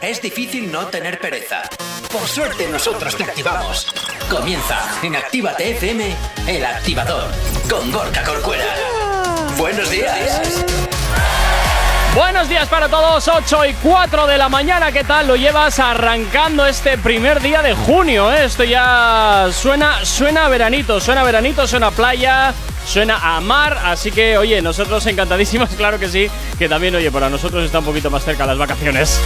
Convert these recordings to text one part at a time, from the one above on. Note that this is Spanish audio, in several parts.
es difícil no tener pereza. Por suerte nosotros te activamos. Comienza en Actívate FM, el activador, con Gorka Corcuera. Buenos días. Buenos días para todos, 8 y 4 de la mañana, ¿qué tal? Lo llevas arrancando este primer día de junio, ¿eh? Esto ya suena, suena a veranito, suena a veranito, suena a playa, suena a mar, así que oye, nosotros encantadísimos, claro que sí, que también, oye, para nosotros está un poquito más cerca las vacaciones.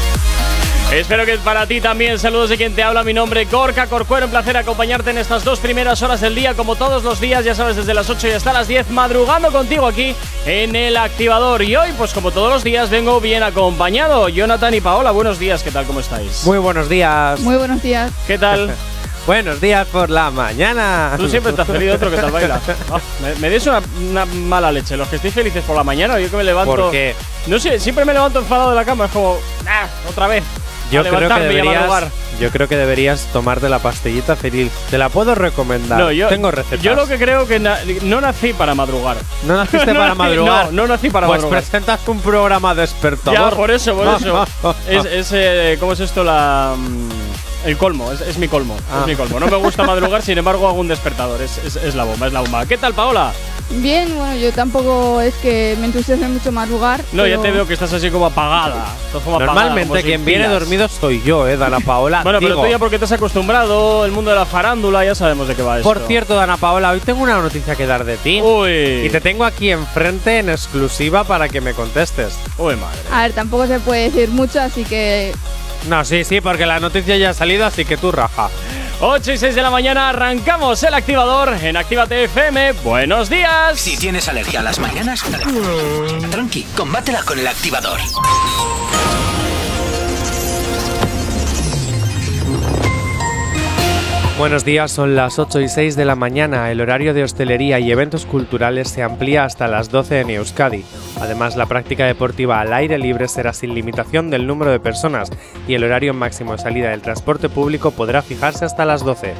Espero que para ti también. Saludos de quien te habla. Mi nombre Gorka Corcuero. Un placer acompañarte en estas dos primeras horas del día, como todos los días, ya sabes, desde las 8 y hasta las 10, madrugando contigo aquí en el activador. Y hoy, pues como todos los días, vengo bien acompañado. Jonathan y Paola, buenos días. ¿Qué tal? ¿Cómo estáis? Muy buenos días. Muy buenos días. ¿Qué tal? Buenos días por la mañana. Tú siempre te has pedido otro que tal baila. Ah, me, me des una, una mala leche. Los que estéis felices por la mañana, yo que me levanto. ¿Por qué? No sé, siempre me levanto enfadado de la cama. Es como, ah, otra vez. Yo A creo, que deberías, yo creo que deberías tomarte la pastillita feliz. Te la puedo recomendar. No, yo, Tengo recetas. Yo lo que creo que na- no nací para madrugar. ¿No naciste No para nací- madrugar? No, no nací para pues madrugar. presentas un programa despertador. Ya, por eso, por eso. es, es, eh, ¿Cómo es esto? La. mm, El colmo, es, es mi colmo. Ah. Es mi colmo. No me gusta madrugar, sin embargo, hago un despertador. Es, es- es la bomba, es la bomba. ¿Qué tal, Paola? Bien, bueno, yo tampoco es que me entusiasme mucho madrugar. No, ya te veo que estás así como apagada. Normalmente como quien viene dormido soy yo, eh, Dana Paola. Bueno, pero Digo, tú ya porque te has acostumbrado, el mundo de la farándula, ya sabemos de qué va esto. Por cierto, Dana Paola, hoy tengo una noticia que dar de ti. Uy. Y te tengo aquí enfrente en exclusiva para que me contestes. Uy, madre. A ver, tampoco se puede decir mucho, así que No, sí, sí, porque la noticia ya ha salido, así que tú raja. 8 y 6 de la mañana arrancamos el activador en Actívate FM. Buenos días. Si tienes alergia a las mañanas, tranqui, combátela con el activador. Buenos días, son las 8 y 6 de la mañana. El horario de hostelería y eventos culturales se amplía hasta las 12 en Euskadi. Además, la práctica deportiva al aire libre será sin limitación del número de personas y el horario máximo de salida del transporte público podrá fijarse hasta las 12.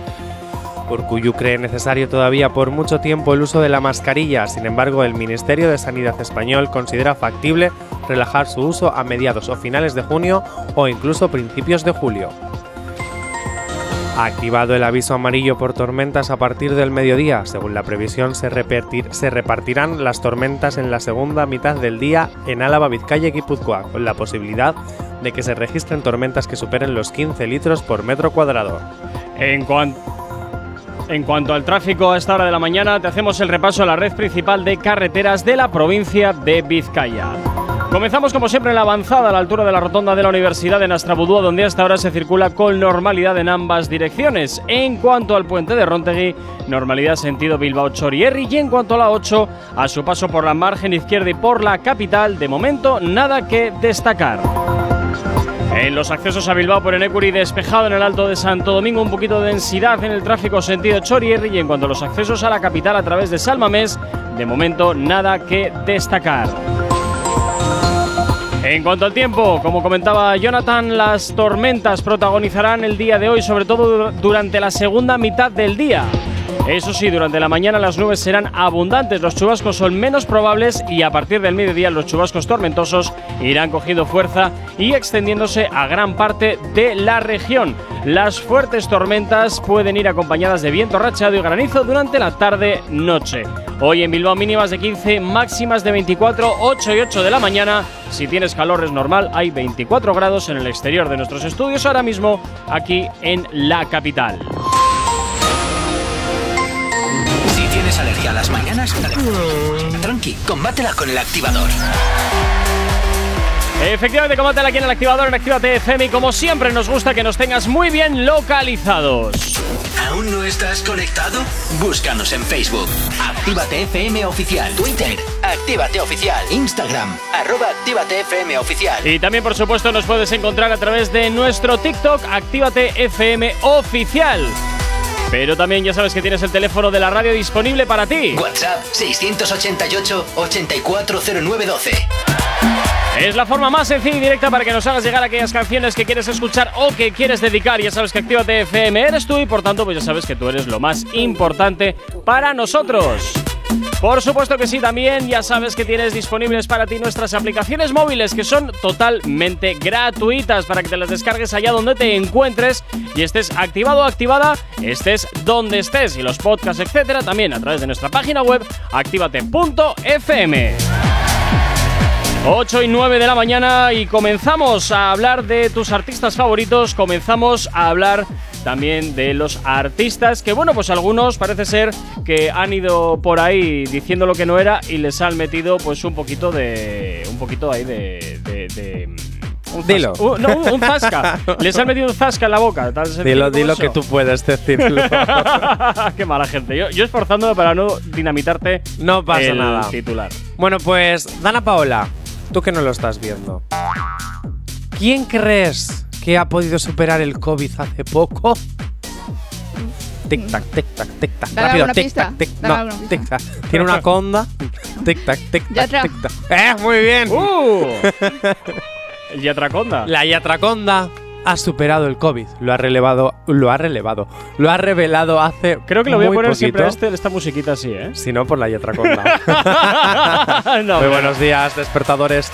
Urcuyu cree necesario todavía por mucho tiempo el uso de la mascarilla, sin embargo el Ministerio de Sanidad español considera factible relajar su uso a mediados o finales de junio o incluso principios de julio. Activado el aviso amarillo por tormentas a partir del mediodía. Según la previsión, se, repartir- se repartirán las tormentas en la segunda mitad del día en Álava, Vizcaya y Guipúzcoa, con la posibilidad de que se registren tormentas que superen los 15 litros por metro cuadrado. En, en cuanto al tráfico a esta hora de la mañana, te hacemos el repaso a la red principal de carreteras de la provincia de Vizcaya. Comenzamos como siempre en la avanzada a la altura de la rotonda de la Universidad de Nastrabudúa, donde hasta ahora se circula con normalidad en ambas direcciones. En cuanto al puente de Rontegui, normalidad sentido Bilbao-Chorierri y en cuanto a la 8, a su paso por la margen izquierda y por la capital, de momento nada que destacar. En los accesos a Bilbao por Enecuri despejado en el Alto de Santo Domingo, un poquito de densidad en el tráfico sentido Chorierri y en cuanto a los accesos a la capital a través de Salmamés, de momento nada que destacar. En cuanto al tiempo, como comentaba Jonathan, las tormentas protagonizarán el día de hoy, sobre todo durante la segunda mitad del día. Eso sí, durante la mañana las nubes serán abundantes, los chubascos son menos probables y a partir del mediodía los chubascos tormentosos irán cogiendo fuerza y extendiéndose a gran parte de la región. Las fuertes tormentas pueden ir acompañadas de viento rachado y granizo durante la tarde-noche. Hoy en Bilbao mínimas de 15, máximas de 24, 8 y 8 de la mañana. Si tienes calor es normal, hay 24 grados en el exterior de nuestros estudios ahora mismo aquí en la capital. Alergia a las mañanas, tranqui, combátela con el activador. Efectivamente, combátela aquí en el activador en Actívate FM y como siempre nos gusta que nos tengas muy bien localizados. ¿Aún no estás conectado? Búscanos en Facebook. Actívate FM Oficial. Twitter. Actívate Oficial. Instagram. Arroba Actívate FM Oficial. Y también, por supuesto, nos puedes encontrar a través de nuestro TikTok, Actívate FM Oficial. Pero también ya sabes que tienes el teléfono de la radio disponible para ti. WhatsApp 688-840912. Es la forma más sencilla y directa para que nos hagas llegar aquellas canciones que quieres escuchar o que quieres dedicar. Ya sabes que Actívate FM eres tú y por tanto, pues ya sabes que tú eres lo más importante para nosotros. Por supuesto que sí, también ya sabes que tienes disponibles para ti nuestras aplicaciones móviles que son totalmente gratuitas para que te las descargues allá donde te encuentres y estés activado o activada, estés donde estés y los podcasts, etcétera, también a través de nuestra página web activate.fm. 8 y 9 de la mañana y comenzamos a hablar de tus artistas favoritos, comenzamos a hablar también de los artistas que bueno, pues algunos parece ser que han ido por ahí diciendo lo que no era y les han metido pues un poquito de un poquito ahí de, de, de un Dilo. Uh, no, un, zasca. les han metido un zasca en la boca. Dilo, dilo eso. que tú puedes decirlo. Qué mala gente. Yo, yo esforzándome para no dinamitarte No pasa el nada. titular. bueno, pues, Dana Paola, tú que no lo estás viendo. ¿Quién crees que ha podido superar el COVID hace poco? Tic tac, tic tac, tic tac. Rápido, tic tac, tic dale No, tic tac. Tiene una conda. Tic tac, tic tac, tic tac. ¡Eh, muy bien! ¡Uh! Yatraconda. La Yatraconda ha superado el COVID. Lo ha relevado, lo ha relevado, lo ha revelado hace Creo que lo voy a poner poquito. siempre a este, esta musiquita así, ¿eh? Si no, por la Yatraconda. no, Muy buenos días, despertadores.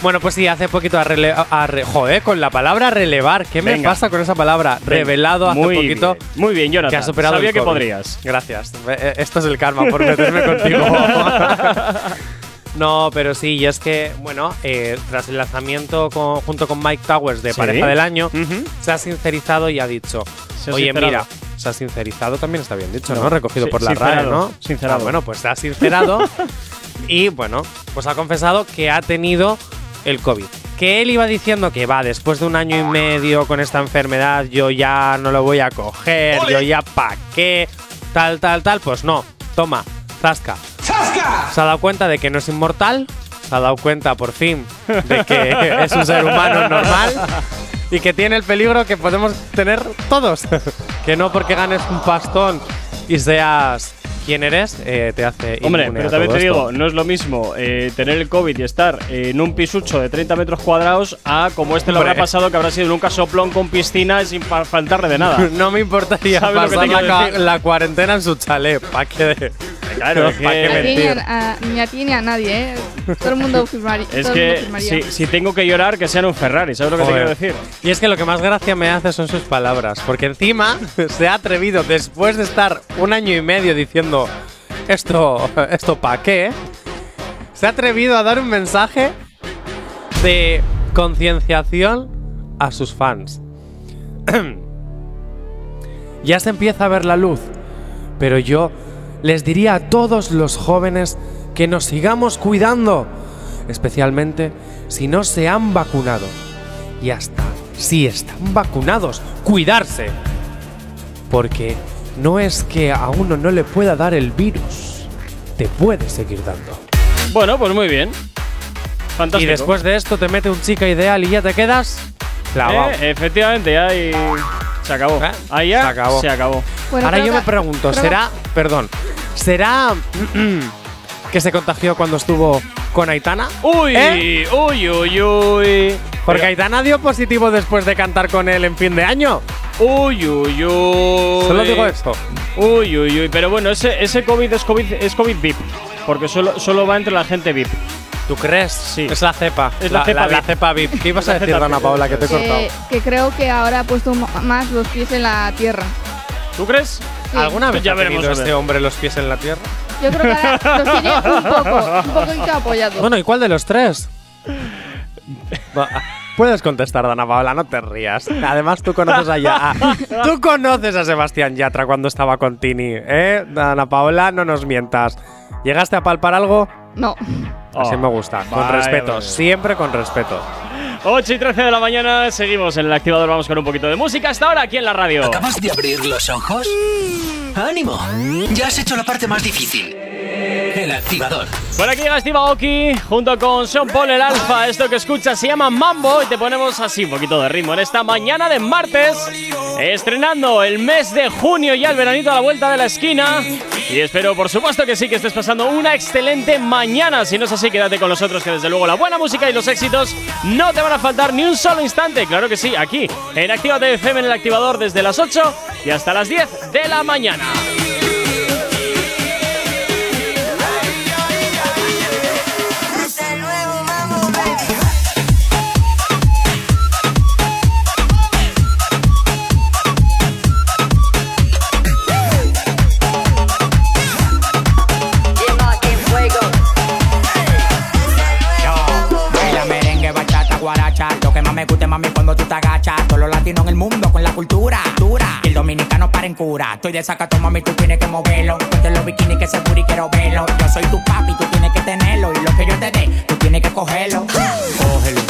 Bueno, pues sí, hace poquito ha rele ha re- joder, con la palabra relevar. ¿Qué me pasa con esa palabra? Venga, Revelado hace muy poquito Bien, muy bien, Jonathan. que ha superado Sabía el que COVID. podrías. Gracias. Eh, eh, Esto es el karma por meterme contigo. No, pero sí, y es que, bueno, eh, tras el lanzamiento con- junto con Mike Towers de Sí. Pareja del Año, se ha sincerizado y ha dicho, Se ha oye, sincerado. mira, se ha sincerizado también está bien dicho, No, ¿no? Recogido sí, por la RAE, ¿no? sincerado. Ah, bueno, pues se ha sincerado y, bueno, pues ha confesado que ha tenido el COVID. Que él iba diciendo que va, después de un año y medio con esta enfermedad, yo ya no lo voy a coger, yo ya pa' qué, tal, tal, tal, pues no, toma, zasca. Se ha dado cuenta de que no es inmortal, se ha dado cuenta por fin de que es un ser humano normal y que tiene el peligro que podemos tener todos. que no porque ganes un pastón y seas quien eres, eh, te hace Hombre, pero también te esto. digo, no es lo mismo eh, tener el COVID y estar en un pisucho de 30 metros cuadrados a como este lo habrá pasado, que habrá sido en un casoplón con piscina sin fa- faltarle de nada. No me importaría ¿Sabes lo que pasar la, la cuarentena en su chalet. ¿Pa' qué que- Ni a ti ni mentir? a, a- ni a ti ni a nadie, ¿eh? Todo el mundo firmaría. Es que si, si tengo que llorar, que sea en un Ferrari, ¿sabes lo que Joder. te quiero decir? Y es que lo que más gracia me hace son sus palabras, porque encima se ha atrevido, después de estar un año y medio diciendo esto, esto pa' qué, se ha atrevido a dar un mensaje de concienciación a sus fans. ya se empieza a ver la luz, pero yo les diría a todos los jóvenes que nos sigamos cuidando, especialmente si no se han vacunado. Y hasta si están vacunados, cuidarse. Porque no es que a uno no le pueda dar el virus, te puede seguir dando. Bueno, pues muy bien. Fantástico. Y después de esto te mete un chica ideal y ya te quedas clavado. Eh, efectivamente, ahí se acabó. ¿Eh? Ahí ya Se acabó. Se acabó. Bueno, Ahora yo me pregunto, ¿será, perdón, será que se contagió cuando estuvo con Aitana? Uy, ¿Eh? uy, uy, uy. Porque Pero- Aitana dio positivo después de cantar con él en fin de año. Uy, uy, uy. Solo digo esto. Uy, uy, uy. Pero bueno, ese, ese COVID es COVID, es COVID VIP. Porque solo, solo va entre la gente VIP. ¿Tú crees? Sí. Es la cepa. Es la cepa VIP. cepa VIP. ¿Qué ibas a La decir, Dana. Paola, que te he cortado? que, que creo que ahora ha puesto más los pies en la tierra. ¿Tú crees? Sí. ¿Alguna vez Ya ha veremos, tenido a este hombre los pies en la tierra? Yo creo que ahora los tiene un poco, un poquito apoyados. Bueno, ¿y cuál de los tres? Puedes contestar, Dana Paola, no te rías. Además, tú conoces a Ya- a- Tú conoces a Sebastián Yatra cuando estaba con Tini, ¿eh? Dana Paola, no nos mientas. ¿Llegaste a palpar algo? No. Así Oh. me gusta. Con respeto, siempre con respeto. 8 y 13 de la mañana, seguimos en el activador. Vamos con un poquito de música hasta ahora aquí en la radio. ¿Acabas de abrir los ojos? ¡Ánimo! Ya has hecho la parte más difícil. El activador. Por aquí llega Steve Aoki junto con Sean Paul el Alfa. Esto que escuchas se llama Mambo y te ponemos así un poquito de ritmo en esta mañana de martes. Estrenando el mes de junio ya el veranito a la vuelta de la esquina. Y espero por supuesto que sí que estés pasando una excelente mañana. Si no es así, quédate con nosotros que desde luego la buena música y los éxitos no te van a faltar ni un solo instante. Claro que sí, aquí en Actívate FM en el activador desde las 8 y hasta las 10 de la mañana. Me gusta, mami, cuando tú te agachas. Todos los latinos en el mundo con la cultura. Dura. Y el dominicano para en cura. Estoy de sacato, mami, tú tienes que moverlo. Ponte los bikinis que se y quiero verlo. Yo soy tu papi, tú tienes que tenerlo. Y lo que yo te dé, tú tienes que cogerlo. Cógelo.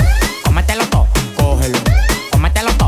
Cómetelo todo. Cógelo. Cómetelo todo.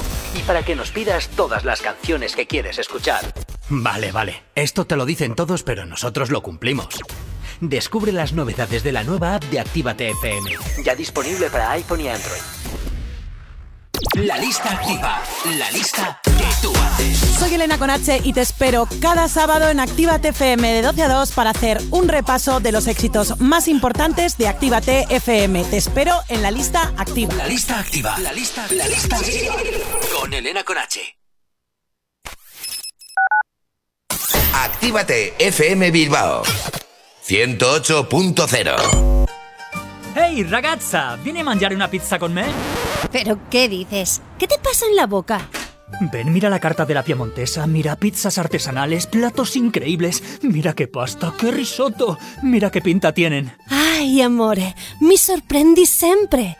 Para que nos pidas todas las canciones que quieres escuchar. Vale, vale. Esto te lo dicen todos, pero nosotros lo cumplimos. Descubre las novedades de la nueva app de Actívate FM. Ya disponible para iPhone y Android. La lista activa. La lista que tú haces. Soy Elena Conache y te espero cada sábado en Actívate FM de 12 a 2 para hacer un repaso de los éxitos más importantes de Actívate FM. Te espero en la lista activa. La lista activa. La lista, la lista activa. Con Elena Conache. Actívate FM Bilbao 108.0 Ehi ragazza, vieni a mangiare una pizza con me? ¿Pero qué dices? ¿Qué te pasa en la boca? Ven, mira la carta de la Piemontesa, mira pizzas artesanales, platos increíbles, mira qué pasta, qué risotto, mira qué pinta tienen. Ay, amore, mi sorprendi sempre.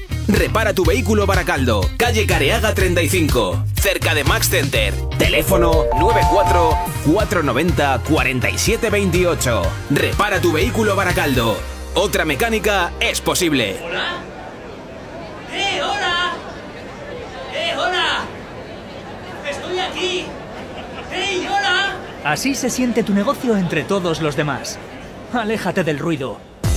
Repara tu vehículo Baracaldo, calle Careaga 35, cerca de Max Center. Teléfono 94 490 4728. Repara tu vehículo Baracaldo. Otra mecánica es posible. ¿Hola? ¡Eh, hola! ¡Eh, hola! ¡Estoy aquí! ¡Eh, hola! Así se siente tu negocio entre todos los demás. Aléjate del ruido.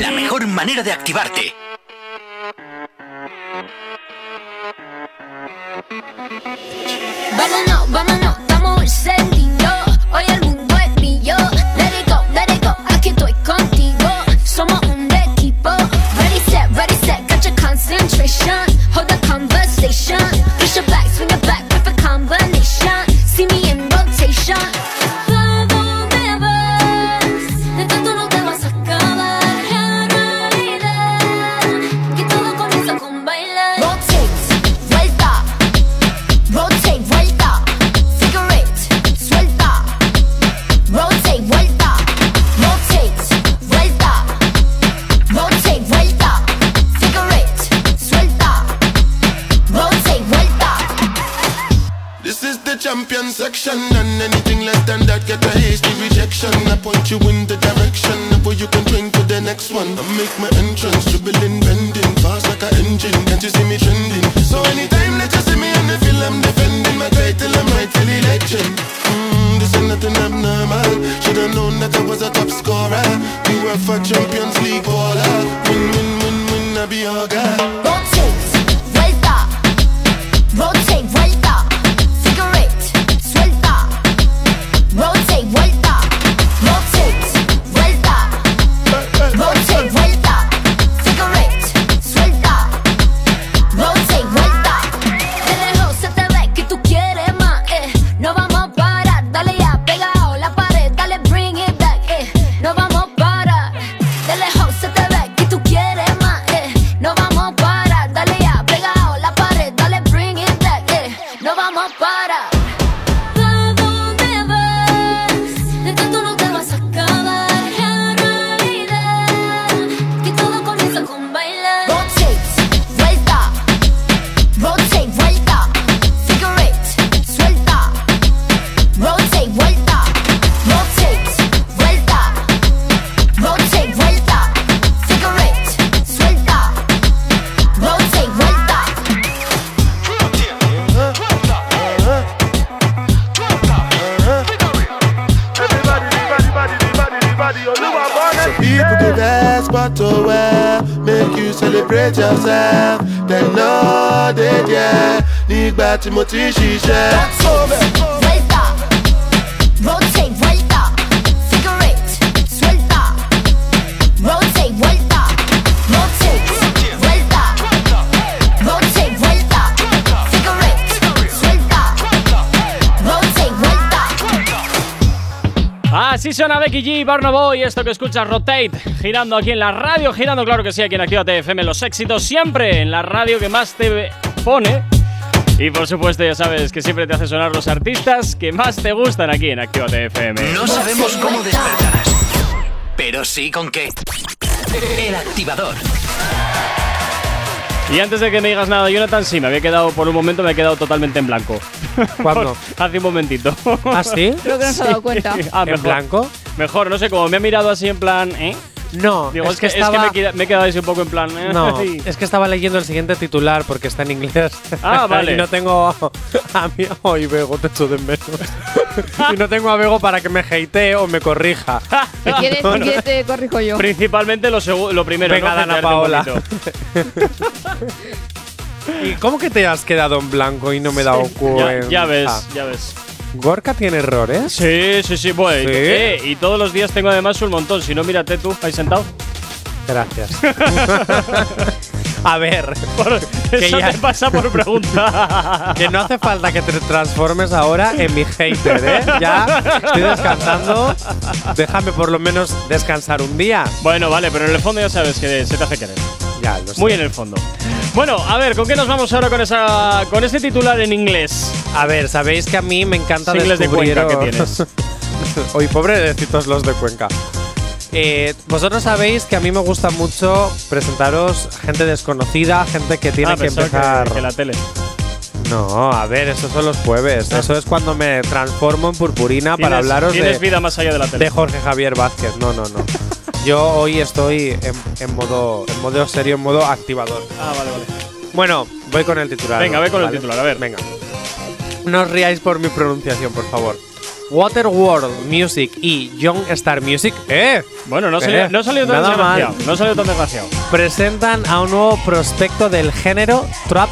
La mejor manera de activarte. Vámonos, vámonos, estamos encendidos. Hoy el mundo es mío. Let it go, let it go. Aquí estoy contigo. Somos un equipo. Ready, set, ready, set. Got your concentration. Champion section, and anything less than that get a hasty rejection. I point you in the direction where you can drink to the next one. I make my entrance, dribbling, bending, fast like an engine. Can't you see me trending? So anytime that you see me on the field, I'm defending my title, I'm rightfully legend. Mm, this ain't nothing abnormal. Should've known that I was a top scorer. We were for Champions League baller. Win, win, win, win, I be your guy. Nígbà tí mo ti ń ṣiṣẹ́ Vuelta. Rotate, vuelta. Figure eight, suelta. Rotate, vuelta. Rotate, vuelta. Rotate, vuelta. Figure eight, suelta. Rotate, vuelta. Así suena Becky G, Barno Boy, esto que escuchas Rotate, girando aquí en la radio, girando claro que sí, aquí en Actívate FM, los éxitos siempre en la radio que más te pone. Y por supuesto, ya sabes que siempre te hace sonar los artistas que más te gustan aquí en Actívate FM. No sabemos cómo despertarás, pero sí con qué. El activador. Y antes de que me digas nada, Jonathan, sí, me había quedado, por un momento me he quedado totalmente en blanco. ¿Cuándo? Hace un momentito. ¿Ah, sí? Creo que no se ha dado cuenta. Ah, ¿En mejor. blanco? Mejor, no sé, como me ha mirado así en plan, ¿eh? No, Digo, es, es que, que es que me, he quedado así un poco en plan. ¿eh? No, es que estaba leyendo el siguiente titular porque está en inglés. Ah, vale. y no tengo a mí. Hoy Bego, te echo de menos. y no tengo a Bego para que me hatee o me corrija. Si quieres, quieres te corrijo yo. Principalmente lo, lo primero, Venga, ¿no? Dana Paola. ¿Y cómo que te has quedado en blanco y no me he dado Ya, cuenta? ya ves, ya ves. ¿Gorka tiene errores? Sí, sí, sí, bueno. ¿Sí? eh, y todos los días tengo además un montón. Si no, mírate tú, ahí sentado. Gracias. a ver. Eso ya- te pasa por preguntar. Que no hace falta que te transformes ahora en mi hater, ¿eh? Ya estoy descansando. Déjame por lo menos descansar un día. Bueno, vale, pero en el fondo ya sabes que se te hace querer. Ya, lo sé. Muy en el fondo. Bueno, a ver, ¿con qué nos vamos ahora con esa con ese titular en inglés? A ver, sabéis que a mí me encanta Singles de descubrir. Cuenca que tienes. Hoy pobrececitos los de Cuenca. Eh, vosotros sabéis que a mí me gusta mucho presentaros gente desconocida, gente que tiene Ah, que empezar. que, que la tele. No, a ver, esos son los jueves. Ah. Eso es cuando me transformo en purpurina para hablaros de, vida más allá de la tele. de Jorge Javier Vázquez. No, no, no. Yo hoy estoy en, en modo, en modo serio, en modo activador. Ah, vale, vale. Bueno, voy con el titular. Venga, ve con el ¿vale? titular, a ver. Venga. No os riáis por mi pronunciación, por favor. Waterworld Music y Young Star Music, ¡eh! Bueno, no Eh, salió, no salió tan desgraciado. No salió tan desgraciado. Presentan a un nuevo prospecto del género Trap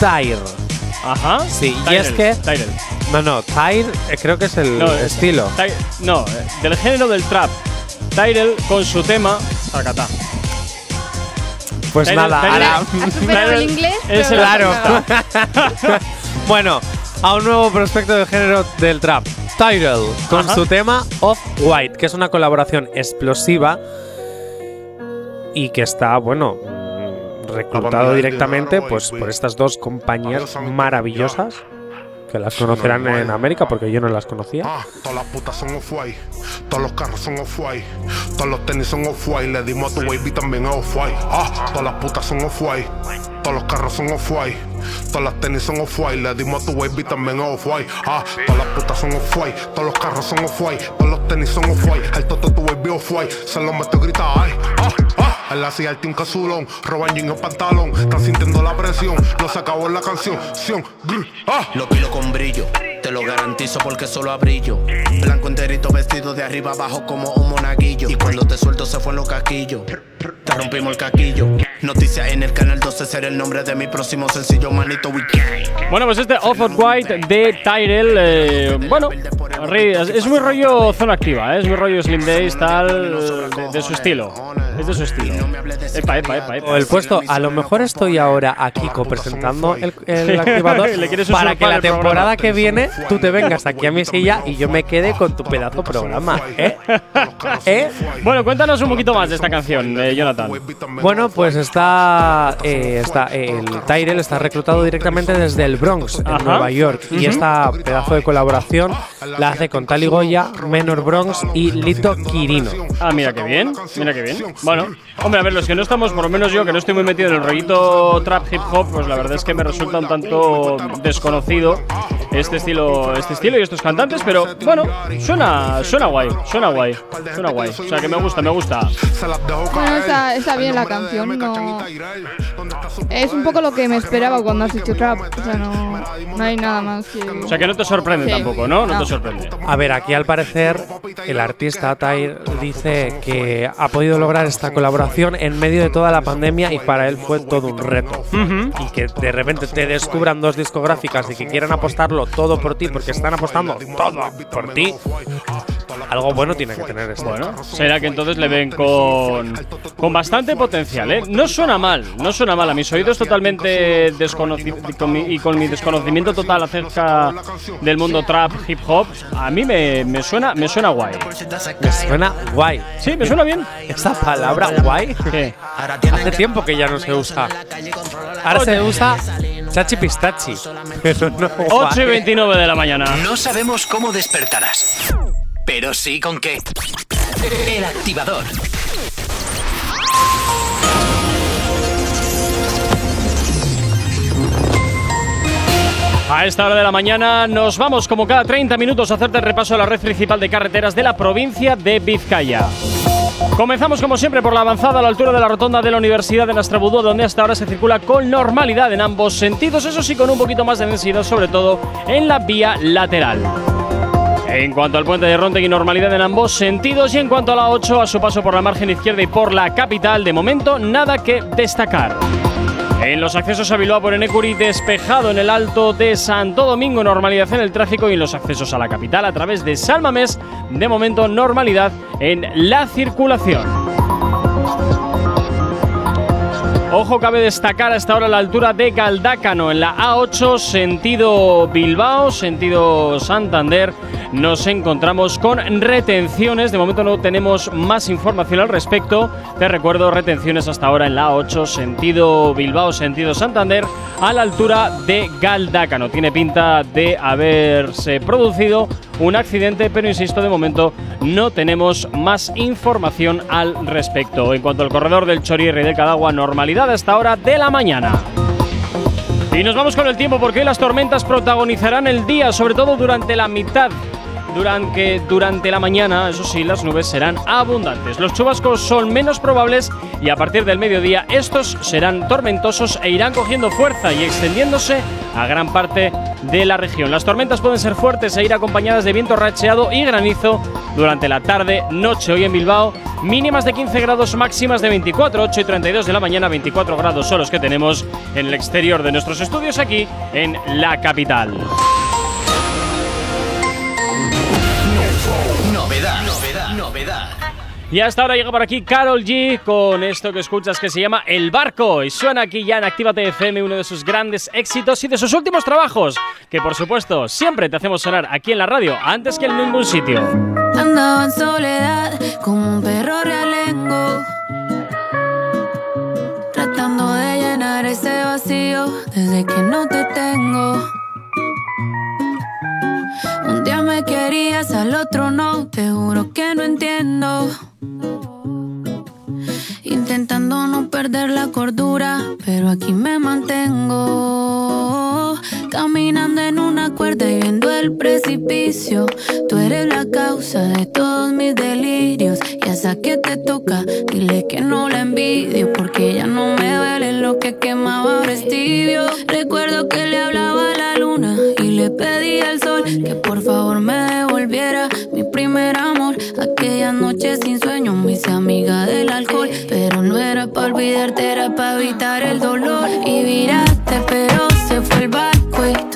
Tire. Ajá. Sí, y Tyrell, es que. Tyrell. No, no, Tire eh, creo que es el No, es- estilo. Ty- no, eh, del género del trap. Tyrell con su tema. Sacatá. Pues Tyrell- nada, Tyrell- ahora. Superado el inglés, Es el superado. bueno, a un nuevo prospecto del género del trap. Tyrell, con Ajá. su tema Off White, que es una colaboración explosiva y que está, bueno, reclutado directamente pues por estas dos compañías maravillosas que las conocerán en América porque yo no las conocía. Ah, todas las putas son off-white, todos los carros son off-white, todos los tenis son off-white, le dimos a tu baby también off-white. Ah, todas las putas son off-white, todos los carros son off-white, todas las tenis son off-white, le dimos a tu baby también off-white. Ah, todas las putas son off-white, todos los carros son off-white, todos los tenis son off-white, el toto tu baby off-white, se lo meto grita ay, ah, ah. En silla el team casulón, roban jean o pantalón, están sintiendo la presión, no se acabó la canción, sion, grr, ah. Lo pilo con brillo, te lo garantizo porque solo a brillo. Blanco enterito vestido de arriba abajo como un monaguillo. Y cuando te suelto se fue en los caquillos. Te rompimos el caquillo. Noticias en el canal 12 será el nombre de mi próximo sencillo, manito weekend. Bueno, pues este Off of White de Tyrell, eh, bueno, es muy rollo zona activa, ¿eh? es muy rollo Slim Days, tal, de, de su estilo. Es de su estilo. Epa, epa, epa, epa. O el puesto, a lo mejor estoy ahora aquí presentando el, el activador para que la temporada que viene tú te vengas aquí a mi silla y yo me quede con tu pedazo programa, ¿eh? ¿Eh? Bueno, cuéntanos un poquito más de esta canción, eh, Jonathan. Bueno, pues está, eh, está el Tyrell está reclutado directamente desde el Bronx, en Ajá. Nueva York, y esta pedazo de colaboración la hace con Tali Goya, Menor Bronx y Lito Quirino. Ah, mira qué bien, mira qué bien. Bueno, hombre, a ver, los que no estamos, por lo menos yo, que no estoy muy metido en el rollito trap hip hop, pues la verdad es que me resulta un tanto desconocido este estilo, este estilo y estos cantantes, pero bueno, suena, suena guay, suena guay, suena guay. O sea que me gusta, me gusta. Bueno, está, está bien la canción, no. Es un poco lo que me esperaba cuando has hecho trap. O sea, no, no hay nada más que. O sea que no te sorprende Sí. tampoco, ¿no? No, No. te sorprende. A ver, aquí al parecer el artista Tyr dice que ha podido lograr esta colaboración en medio de toda la pandemia y para él fue todo un reto. Y que de repente te descubran dos discográficas y que quieran apostarlo todo por ti porque están apostando todo por ti. Algo bueno tiene que tener esto. Bueno, será que entonces le ven con, con bastante potencial, ¿eh? No suena mal, no suena mal. A mis oídos totalmente desconocidos y con mi desconocimiento total acerca del mundo trap, hip hop, a mí me, me suena me suena guay. Me suena guay. Sí, me suena bien. Esa palabra guay ¿Qué? hace tiempo que ya no se usa. Ahora se usa Chachi Pistachi. Pero no 8 y 29 de la mañana. No sabemos cómo despertarás, pero sí con qué. El activador. A esta hora de la mañana nos vamos como cada 30 minutos a hacerte el repaso de la red principal de carreteras de la provincia de Vizcaya. Comenzamos como siempre por la avanzada a la altura de la rotonda de la Universidad de Nastrabudú, donde hasta ahora se circula con normalidad en ambos sentidos, eso sí con un poquito más de densidad, sobre todo en la vía lateral. En cuanto al puente de Rontegui, normalidad en ambos sentidos y en cuanto a la 8, a su paso por la margen izquierda y por la capital, de momento nada que destacar. En los accesos a Bilbao por Enecuri, despejado en el alto de Santo Domingo, normalidad en el tráfico y en los accesos a la capital a través de Salmamés, de momento normalidad en la circulación. Ojo, cabe destacar hasta ahora la altura de Galdácano en la A8, sentido Bilbao, sentido Santander. Nos encontramos con retenciones. De momento no tenemos más información al respecto. Te recuerdo, retenciones hasta ahora en la A8, sentido Bilbao, sentido Santander, a la altura de Galdácano. Tiene pinta de haberse producido un accidente, pero insisto, de momento no tenemos más información al respecto. En cuanto al corredor del Chorierre y del Cadagua, normalidad hasta hora de la mañana. Y nos vamos con el tiempo porque hoy las tormentas protagonizarán el día, sobre todo durante la mitad. Durante, durante la mañana, eso sí, las nubes serán abundantes. Los chubascos son menos probables y a partir del mediodía estos serán tormentosos e irán cogiendo fuerza y extendiéndose a gran parte de la región. Las tormentas pueden ser fuertes e ir acompañadas de viento racheado y granizo durante la tarde, noche hoy en Bilbao. Mínimas de 15 grados, máximas de 24, 8 y 32 de la mañana, 24 grados son los que tenemos en el exterior de nuestros estudios aquí en la capital. Y hasta ahora llega por aquí Carol G con esto que escuchas que se llama El Barco y suena aquí ya en Actívate FM uno de sus grandes éxitos y de sus últimos trabajos que por supuesto siempre te hacemos sonar aquí en la radio antes que en ningún sitio. Andaba en soledad como un perro realengo Tratando de llenar ese vacío desde que no te tengo Un día me querías, al otro no, te juro que no entiendo Intentando no perder la cordura, pero aquí me mantengo. Caminando en una cuerda y viendo el precipicio. Tú eres la causa de todos mis delirios. Y esa que te toca, dile que no la envidio. Porque ya no me duele lo que quemaba ahora. Recuerdo que le hablaba a la luna que por favor me devolviera mi primer amor. Aquella noche sin sueño me hice amiga del alcohol. Pero no era para olvidarte, era para evitar el dolor. Y viraste, pero se fue el barco y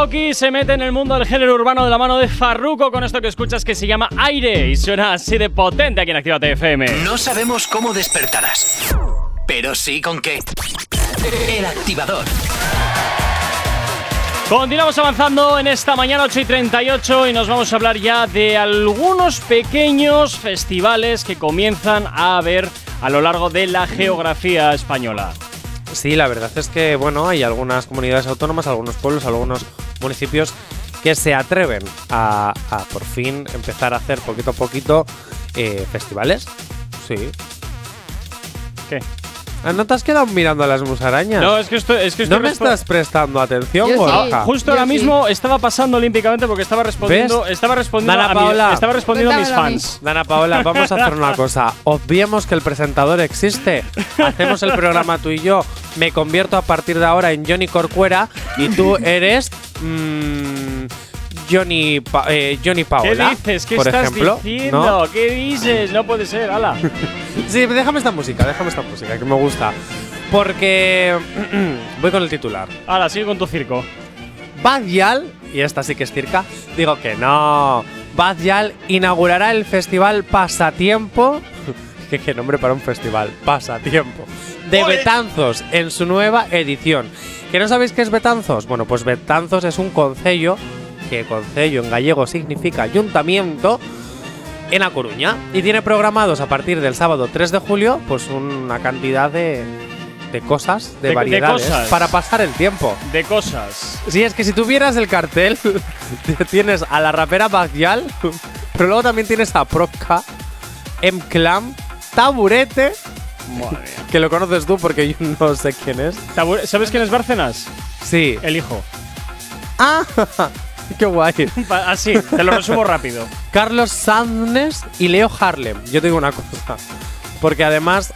Aoki se mete en el mundo del género urbano de la mano de Farruko con esto que escuchas que se llama Aire y suena así de potente aquí en Actívate FM. No sabemos cómo despertarás, pero sí con qué. El activador. Continuamos avanzando en esta mañana 8 y 38 y nos vamos a hablar ya de algunos pequeños festivales que comienzan a haber a lo largo de la geografía española. Sí, la verdad es que, bueno, hay algunas comunidades autónomas, algunos pueblos, algunos municipios que se atreven a, por fin empezar a hacer poquito a poquito eh, festivales. Sí. ¿Qué? Ah, ¿No te has quedado mirando a las musarañas? No, es que estoy, es que estoy ¿No me estás prestando atención, Yo sí. Borja? Justo ahora mismo estaba pasando olímpicamente porque estaba respondiendo, ¿Ves? estaba respondiendo Dana a mi- estaba respondiendo a mis fans. Dana Paola, vamos a hacer una cosa. Obviemos que el presentador existe. Hacemos el programa tú y yo. Me convierto a partir de ahora en Johnny Corcuera y tú eres mm, Johnny, Pa- eh, Johnny ¿Qué Paola. dices? ¿Qué por estás ejemplo, diciendo? ¿no? ¿Qué dices? No puede ser, ala. Sí, déjame esta música, déjame esta música que me gusta. Porque voy con el titular. Ala, sigue con tu circo. Badial, y esta sí que es circa, digo que no. Badial inaugurará el festival Pasatiempo qué nombre para un festival. Pasatiempo. De. Betanzos en su nueva edición. ¿Que no sabéis qué es Betanzos? Bueno, pues Betanzos es un concello, que concello en gallego significa ayuntamiento, en A Coruña. Y tiene programados a partir del sábado 3 de julio, pues una cantidad de, de cosas, de, De- de variedades, cosas. para pasar el tiempo. De cosas. Sí, es que si tuvieras el cartel, tienes a la rapera Bagyal, pero luego también tienes a Proca, M-Clam, Taburete, que lo conoces tú porque yo no sé quién es. ¿Sabes quién es Bárcenas? Sí. El hijo. Ah, qué guay. Así, te lo resumo rápido. Carlos Sanz y Leo Harlem. Yo te digo una cosa, porque además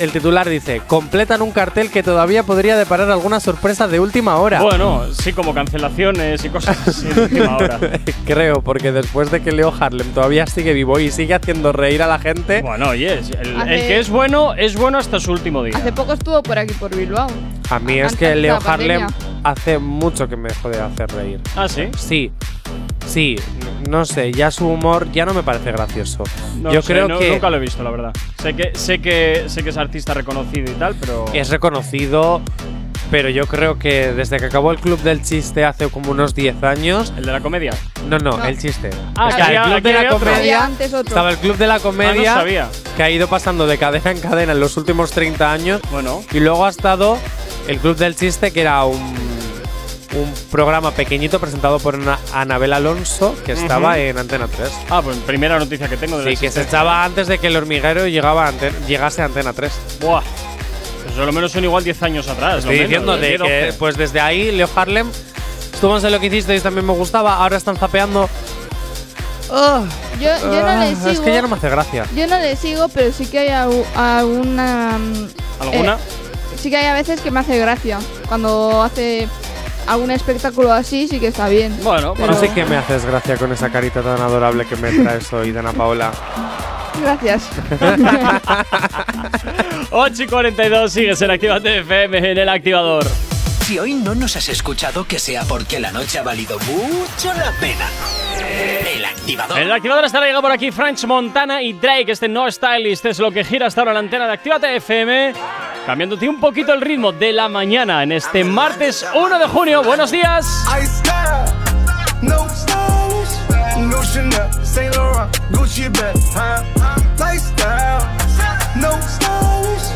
el titular dice, completan un cartel que todavía podría deparar alguna sorpresa de última hora. Bueno, sí, como cancelaciones y cosas así de última hora. Creo, porque después de que Leo Harlem todavía sigue vivo y sigue haciendo reír a la gente. Bueno, oye, es- el, que es bueno, es bueno hasta su último día. Hace poco estuvo por aquí, por Bilbao. A mí es que Leo Harlem pandemia. Hace mucho que me dejó de hacer reír. ¿Ah, sí? Sí. Sí, no sé, ya su humor ya no me parece gracioso. No Yo sé, creo no- que nunca lo he visto, la verdad. Sé que, sé que sé que es artista reconocido y tal, pero. es reconocido, pero yo creo que desde que acabó el Club del Chiste hace como unos 10 años. ¿El de la comedia? No, no, No. el chiste. Ah, O sea, que el Club de la. Comedia. Estaba el Club de la Comedia. Ah, no sabía. Que ha ido pasando de cadena en cadena en los últimos 30 años. Bueno. Y luego ha estado el Club del Chiste, que era un, un programa pequeñito presentado por Ana- Anabel Alonso, que estaba en Antena 3. Ah, pues primera noticia que tengo de la Sí, que se echaba antes de que el hormiguero llegaba a Anten- llegase a Antena 3. Buah. Pues a lo menos son igual 10 años atrás. Estoy lo menos, diciendo de 10, 12. que, pues desde ahí, Leo Harlem, estuvo en Sé lo que hicisteis, también me gustaba, ahora están zapeando. Ah, Yo, yo no ah, le sigo. es que ya no me hace gracia. Yo no le sigo, pero sí que hay au- alguna. mm, ¿Alguna? eh, sí que hay a veces que me hace gracia. Cuando hace algún espectáculo así, sí que está bien. Bueno, pero- No sé qué me haces gracia con esa carita tan adorable que me traes hoy, Dana Paola. Gracias. 8 y 42, sigues en Activate FM en el activador. Si hoy no nos has escuchado, que sea porque la noche ha valido mucho la pena. El activador. En el activador estará llegando por aquí French Montana y Drake. Este no stylist es lo que gira hasta ahora la antena de Actívate FM. Cambiándote un poquito el ritmo de la mañana en este martes 1 de junio. Buenos días. No stylish, no Chanel, Saint Laurent, Gucci bag, huh? Lifestyle, no stylish,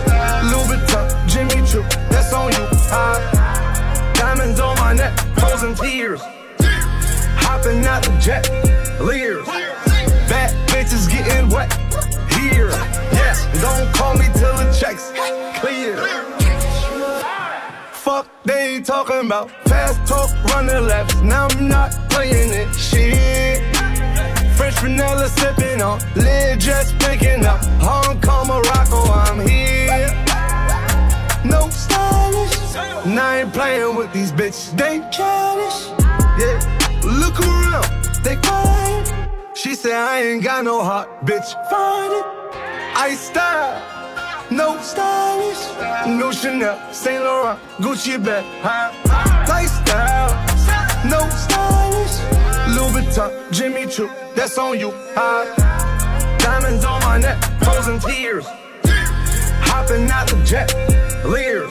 Louis Vuitton, Jimmy Choo, that's on you, huh? Diamonds on my neck, frozen tears, hopping out the jet, leers, bad bitches getting wet here, yes. Don't call me till the checks clear. Fuck they talking about fast talk, running laps. Now I'm not playing it. Shit. French vanilla sipping on, lid just picking up. Hong Kong, Morocco, I'm here. And I ain't playing with these bitches. They childish. Yeah. Look around, they quiet. She said I ain't got no heart, bitch. Find it. I style. No stylish, no Chanel, Saint Laurent, Gucci bag, huh? Lifestyle, no stylish, Louis Vuitton, Jimmy Choo, that's on you, High Diamonds on my neck, frozen tears, hopping out the jet, leers,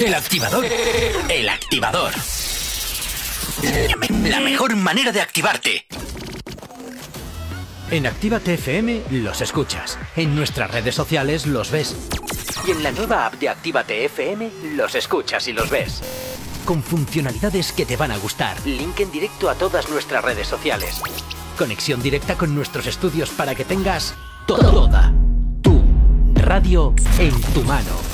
El activador. El activador. La mejor manera de activarte. En Actívate FM los escuchas. En nuestras redes sociales los ves. Y en la nueva app de Actívate FM los escuchas y los ves. Con funcionalidades que te van a gustar. Link en directo a todas nuestras redes sociales. Conexión directa con nuestros estudios para que tengas toda tu radio en tu mano.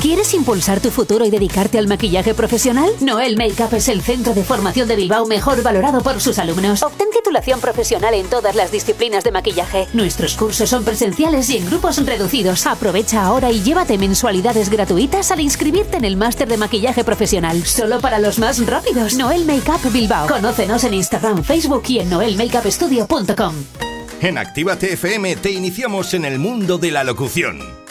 ¿Quieres impulsar tu futuro y dedicarte al maquillaje profesional? Noel Makeup es el centro de formación de Bilbao mejor valorado por sus alumnos. Obtén titulación profesional en todas las disciplinas de maquillaje. Nuestros cursos son presenciales y en grupos reducidos. Aprovecha ahora y llévate mensualidades gratuitas al inscribirte en el máster de maquillaje profesional. Solo para los más rápidos. Noel Makeup Bilbao. Conócenos en Instagram, Facebook y en noelmakeupstudio.com. En Actívate FM te iniciamos en el mundo de la locución.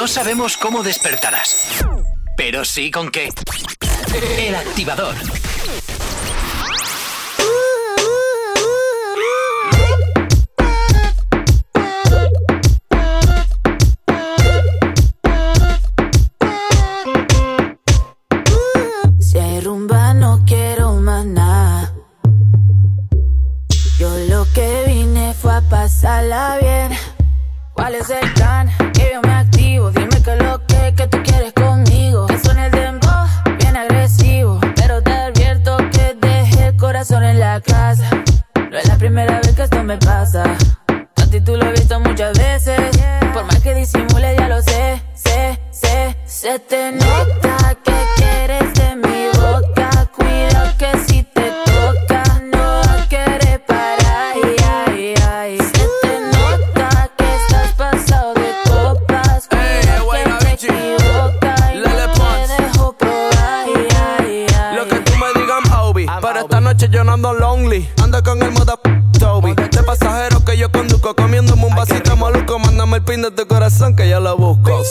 No sabemos cómo despertarás, pero sí con qué. El activador. Si hay rumba no quiero nada. Yo lo que vine fue a pasarla bien. ¿Cuál es el plan? Yo me Se te nota que quieres de mi boca. Cuida que si te toca, no querer parar. Ay, ay, ay. Se te nota que estás pasado de copas. Cuida que te equivocas y no te dejo probar. Ay, ay, ay. Lo que tú me digas, Obi. Pero esta noche yo no ando lonely. Ando con el moda Toby. De pasajero que yo conduzco. Comiéndome un vasito maluco. Mándame el pin de tu corazón que yo lo busco.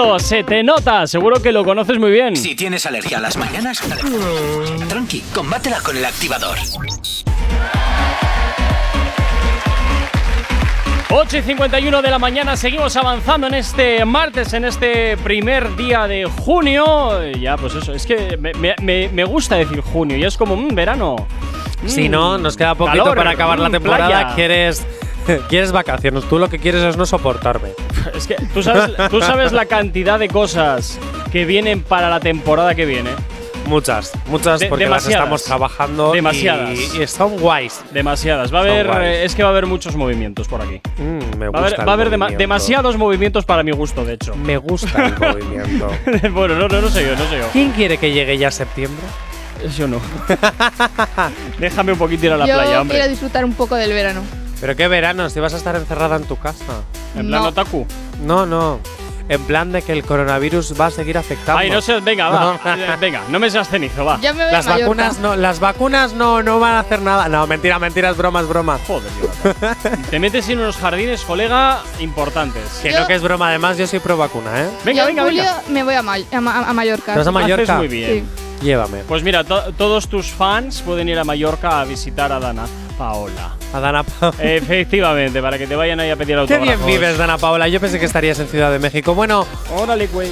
Esto se te nota, seguro que lo conoces muy bien. Si tienes alergia a las mañanas, tranqui, combátela con el activador. 8 y 51 de la mañana, seguimos avanzando en este martes, en este primer día de junio. Ya, pues eso, es que me, me- me- gusta decir junio, y es como un verano. Si Mm, no, nos queda poquito calor, para acabar la mm, temporada. playa. Quieres, quieres vacaciones. Tú lo que quieres es no soportarme. Que tú sabes, tú sabes la cantidad de cosas que vienen para la temporada que viene. Muchas, muchas, De- porque las estamos trabajando. y- Demasiadas. Y, son guays. Demasiadas. Va a haber, eh, es que va a haber muchos movimientos por aquí. Mm, me Va a haber, gusta va a el haber movimiento. demasiados movimientos para mi gusto, de hecho. Me gusta el movimiento. bueno, no, no, no sé yo, no sé yo. ¿Quién quiere que llegue ya septiembre? Yo no. Déjame un poquito ir a la Yo playa, hombre. quiero disfrutar un poco del verano. Pero qué verano, si vas a estar encerrada en tu casa. En plan No. otaku. No, no. En plan de que el coronavirus va a seguir afectando. Ay, no sé, venga, va. No. Eh, venga, no me seas cenizo, va. Ya me voy Las a vacunas no, las vacunas no, no van a hacer nada. No, mentira, mentira, es broma, es broma. Joder. Te metes en unos jardines, colega, importantes. Que Yo- no que es broma, además yo soy pro vacuna, ¿eh? Venga, Yo venga, en julio venga. me voy a, a Ma- a Mallorca. ¿Te vas a Mallorca? Haces muy bien. Llévame. Pues mira, to- todos tus fans pueden ir a Mallorca a visitar a Dana Paola. A Dana Paola. Efectivamente, para que te vayan ahí a pedir Qué autógrafos. bien vives, Dana Paola. Yo pensé que estarías en Ciudad de México. Bueno, Órale, güey.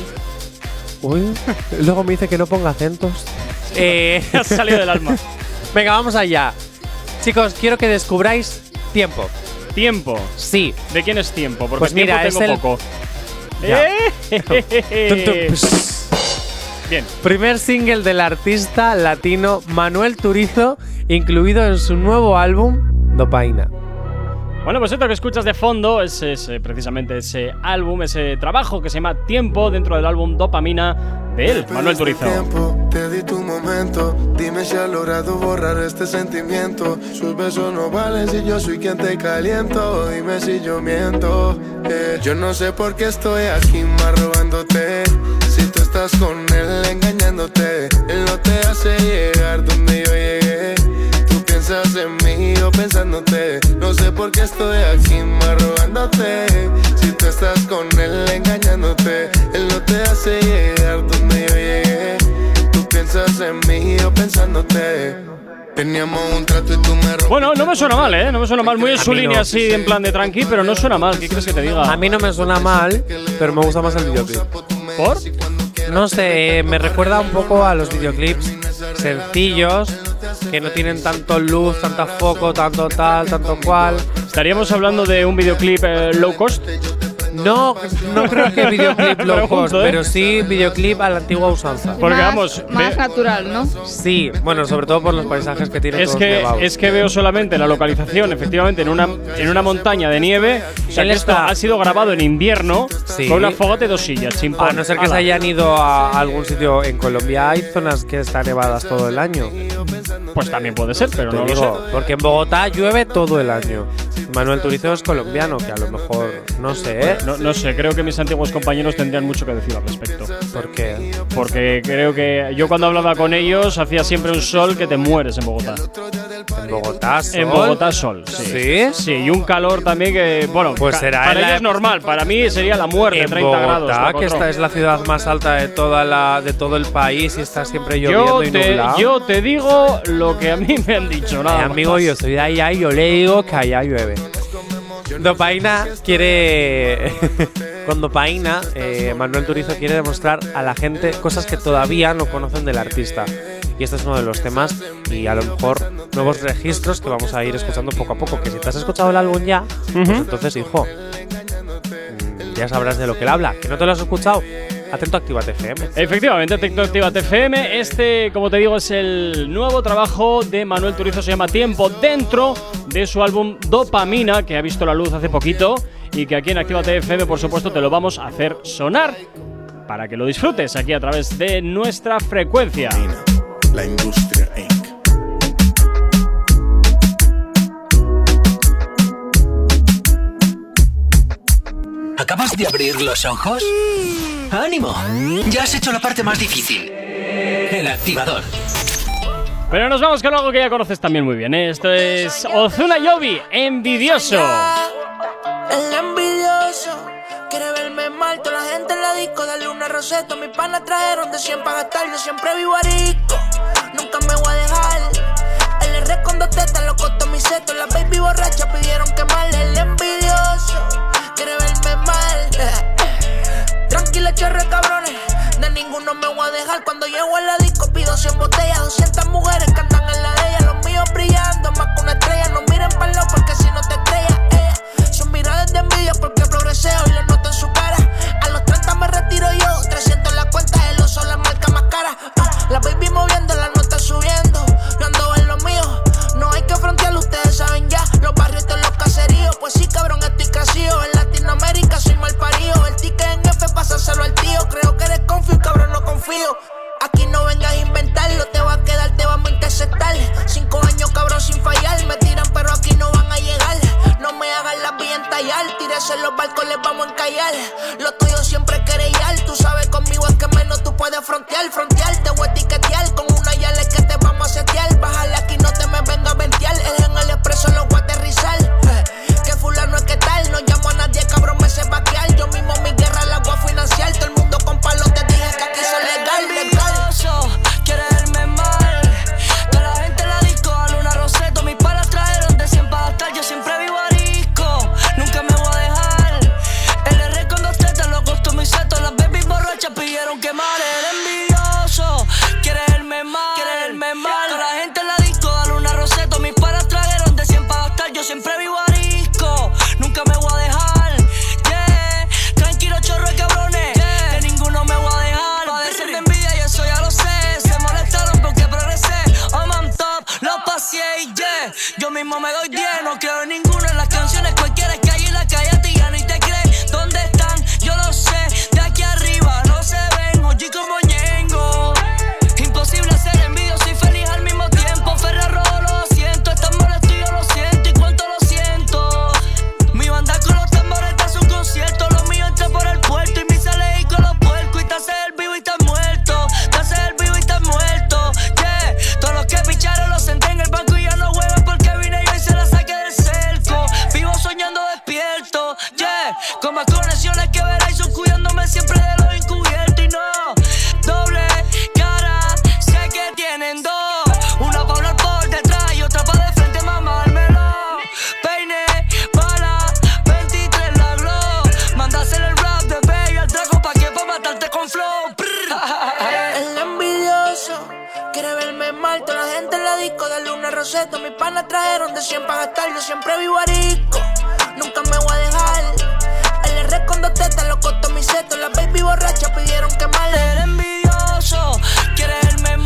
uy, luego me dice que no ponga acentos. Eh, Has salido del alma. Venga, vamos allá. Chicos, quiero que descubráis tiempo. Tiempo. Sí. ¿De quién es tiempo? Porque Pues mira, tiempo es tengo el- poco. ¡Eh! Bien. Primer single del artista latino Manuel Turizo, incluido en su nuevo álbum Dopaina. Bueno, pues esto que escuchas de fondo es, es, eh, precisamente ese álbum, ese trabajo que se llama Tiempo dentro del álbum Dopamina de él, Manuel Turizo. tiempo, te di tu momento. Dime si has logrado borrar este sentimiento. Sus besos no valen si yo soy quien te caliento. Dime si yo miento. eh. Yo no sé por qué estoy aquí más robándote. Si tú estás con él engañándote, él no te hace llegar donde yo llegué. Tú piensas en mí, yo pensándote. No sé por qué estoy aquí más robándote. Si tú estás con él engañándote, él no te hace llegar donde yo llegué. Tú piensas en mí, yo pensándote. Teníamos un trato y tú me rompiste. Bueno, no me suena mal, ¿eh? No me suena mal. Muy en su línea así, en plan de tranqui, pero no suena mal. ¿Qué crees que te diga? A mí no me suena mal, pero me gusta más el videoclip. ¿Por? No sé, me recuerda un poco a los videoclips sencillos, que no tienen tanto luz, tanta foco, tanto tal, tanto cual. ¿Estaríamos hablando de un videoclip eh, low cost? No, no creo que videoclip low Pregunto, cost, ¿eh? pero sí videoclip a la antigua usanza. Porque más, vamos, más natural, ¿no? Sí, bueno, sobre todo por los paisajes que tiene Es todos que, nevados. es que veo solamente la localización, efectivamente, en una, en una montaña de nieve. O sea, que esto está- ha sido grabado en invierno Sí. con una fogata y dos sillas. chimpón. A no ser que se hayan ido a algún sitio en Colombia, hay zonas que están nevadas todo el año. Pues también puede ser, pero Te no lo sé. porque en Bogotá llueve todo el año. Manuel Turizo es colombiano, que a lo mejor, no sé, ¿eh? No, no sé, creo que mis antiguos compañeros tendrían mucho que decir al respecto. ¿Por qué? Porque creo que yo cuando hablaba con ellos hacía siempre un sol que te mueres en Bogotá. En Bogotá, sol. En Bogotá sol, sí. ¿Sí? Sí, y un calor también que, bueno, Pues será para ellos es normal, para mí sería la muerte, En 30 grados. Bogotá, la que esta es la ciudad más alta de toda la de todo el país y está siempre yo lloviendo y te, nublado. yo te digo lo que a mí me han dicho, nada Eh, más. amigo, yo soy de allá y yo le digo que allá llueve. Dopaina quiere. Con Dopaina, eh, Manuel Turizo quiere demostrar a la gente cosas que todavía no conocen del artista. Y este es uno de los temas y a lo mejor nuevos registros que vamos a ir escuchando poco a poco. Que si te has escuchado el álbum ya, pues entonces, hijo, mm, ya sabrás de lo que él habla. ¿Que no te lo has escuchado? Atento a Actívate FM. Efectivamente, Atento Actívate FM. Este, como te digo, es el nuevo trabajo de Manuel Turizo, se llama Tiempo, dentro de su álbum Dopamina, que ha visto la luz hace poquito y que aquí en Actívate FM, por supuesto, te lo vamos a hacer sonar para que lo disfrutes aquí a través de nuestra frecuencia. La industria Inc. ¿Acabas de abrir los ojos? ¡Ánimo! Ya has hecho la parte más difícil. El activador. Pero nos vamos con algo que ya conoces también muy bien. ¿eh? Esto es Ozuna Yobi, envidioso. El envidioso quiere verme mal. Toda la gente en la disco, darle una roseta. Mis panas trajeron de 100 para gastar. Yo siempre vivo arico, nunca me voy a dejar. El R con dos tetas lo costó mi seto. La baby borracha pidieron que mal. El envidioso quiere verme mal. Tranquila, chorre cabrones. De ninguno me voy a dejar. Cuando llego a la disco pido 100 botellas. 200 mujeres cantan en la de ella. Los míos brillando más que una estrella. No miren para lado porque si no te estrellas, ella. Son miradas de envidia porque progresé y lo noto en su cara. A los 30 me retiro yo. 300 en la cuenta, el oso la marca más cara. Ah, la baby moviendo, la nota subiendo. Yo ando en lo mío. No hay que frontearlo, ustedes saben ya. Los barrios de los caseríos. Pues sí, cabrón, estoy crecido. Pásaselo al tío. Creo que eres confío, cabrón, no confío. Aquí no vengas a inventarlo, te va a quedar, te vamos a interceptar. Cinco años, cabrón, sin fallar. Me tiran, pero aquí no van a llegar. No me hagan la vía en tallar. Tírese en los barcos, les vamos a encallar. Lo tuyo siempre querellar. Tú sabes conmigo es que menos tú puedes frontear. Frontear, te voy a etiquetear. Con una yale que te vamos a setear. Bájale quiere verme mal. Toda la gente en la disco, darle una roseta. Mis panas trajeron de 100 para gastar. Yo siempre vivo arisco, nunca me voy a dejar. El R con dos tetas lo costó mi seto. Las baby borrachas pidieron que mal. El envidioso quiere verme mal.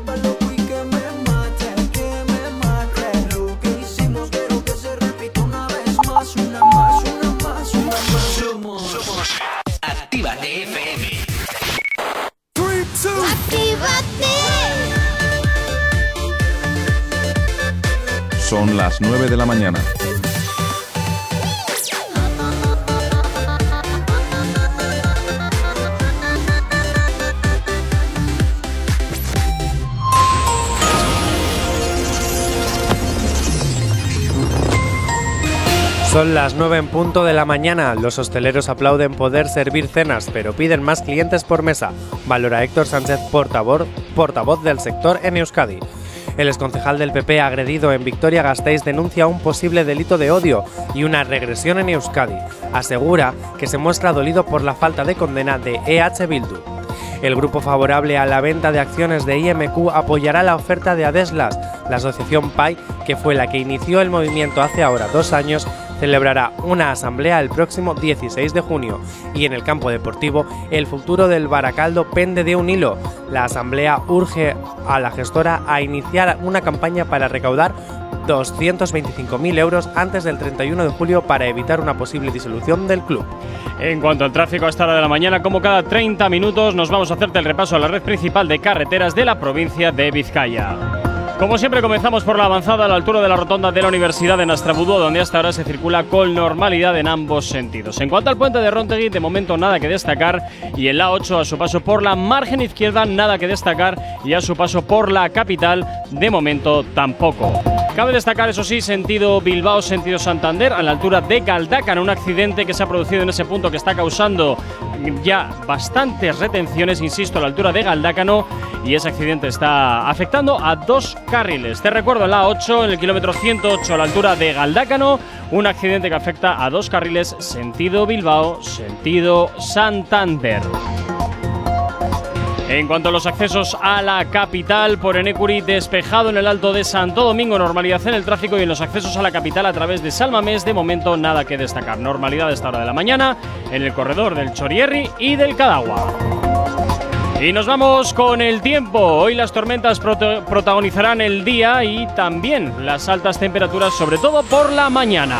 9 de la mañana. Son las 9 en punto de la mañana. Los hosteleros aplauden poder servir cenas, pero piden más clientes por mesa. Valora Héctor Sánchez, portavoz, portavoz del sector en Euskadi. El exconcejal del PP agredido en Victoria Gasteiz denuncia un posible delito de odio y una regresión en Euskadi. Asegura que se muestra dolido por la falta de condena de EH Bildu. El grupo favorable a la venta de acciones de IMQ apoyará la oferta de Adeslas. La asociación PAI, que fue la que inició el movimiento hace ahora dos años, celebrará una asamblea el próximo 16 de junio. Y en el campo deportivo, el futuro del Baracaldo pende de un hilo. La asamblea urge a la gestora a iniciar una campaña para recaudar 225.000 euros antes del 31 de julio para evitar una posible disolución del club. En cuanto al tráfico a esta hora de la mañana, como cada 30 minutos, nos vamos a hacerte el repaso a la red principal de carreteras de la provincia de Vizcaya. Como siempre comenzamos por la avanzada a la altura de la rotonda de la Universidad de Nastrabudú, donde hasta ahora se circula con normalidad en ambos sentidos. En cuanto al puente de Rontegui, de momento nada que destacar y en la 8 a su paso por la margen izquierda nada que destacar y a su paso por la capital de momento tampoco. Cabe destacar, eso sí, sentido Bilbao, sentido Santander, a la altura de Galdácano, un accidente que se ha producido en ese punto que está causando ya bastantes retenciones, insisto, a la altura de Galdácano, y ese accidente está afectando a dos carriles. Te recuerdo, la 8, en el kilómetro 108, a la altura de Galdácano, un accidente que afecta a dos carriles, sentido Bilbao, sentido Santander. En cuanto a los accesos a la capital, por Enecuri despejado en el Alto de Santo Domingo, normalidad en el tráfico y en los accesos a la capital a través de Salmamés, de momento nada que destacar. Normalidad a esta hora de la mañana en el corredor del Chorierri y del Cadagua. Y nos vamos con el tiempo. Hoy las tormentas protagonizarán el día y también las altas temperaturas, sobre todo por la mañana.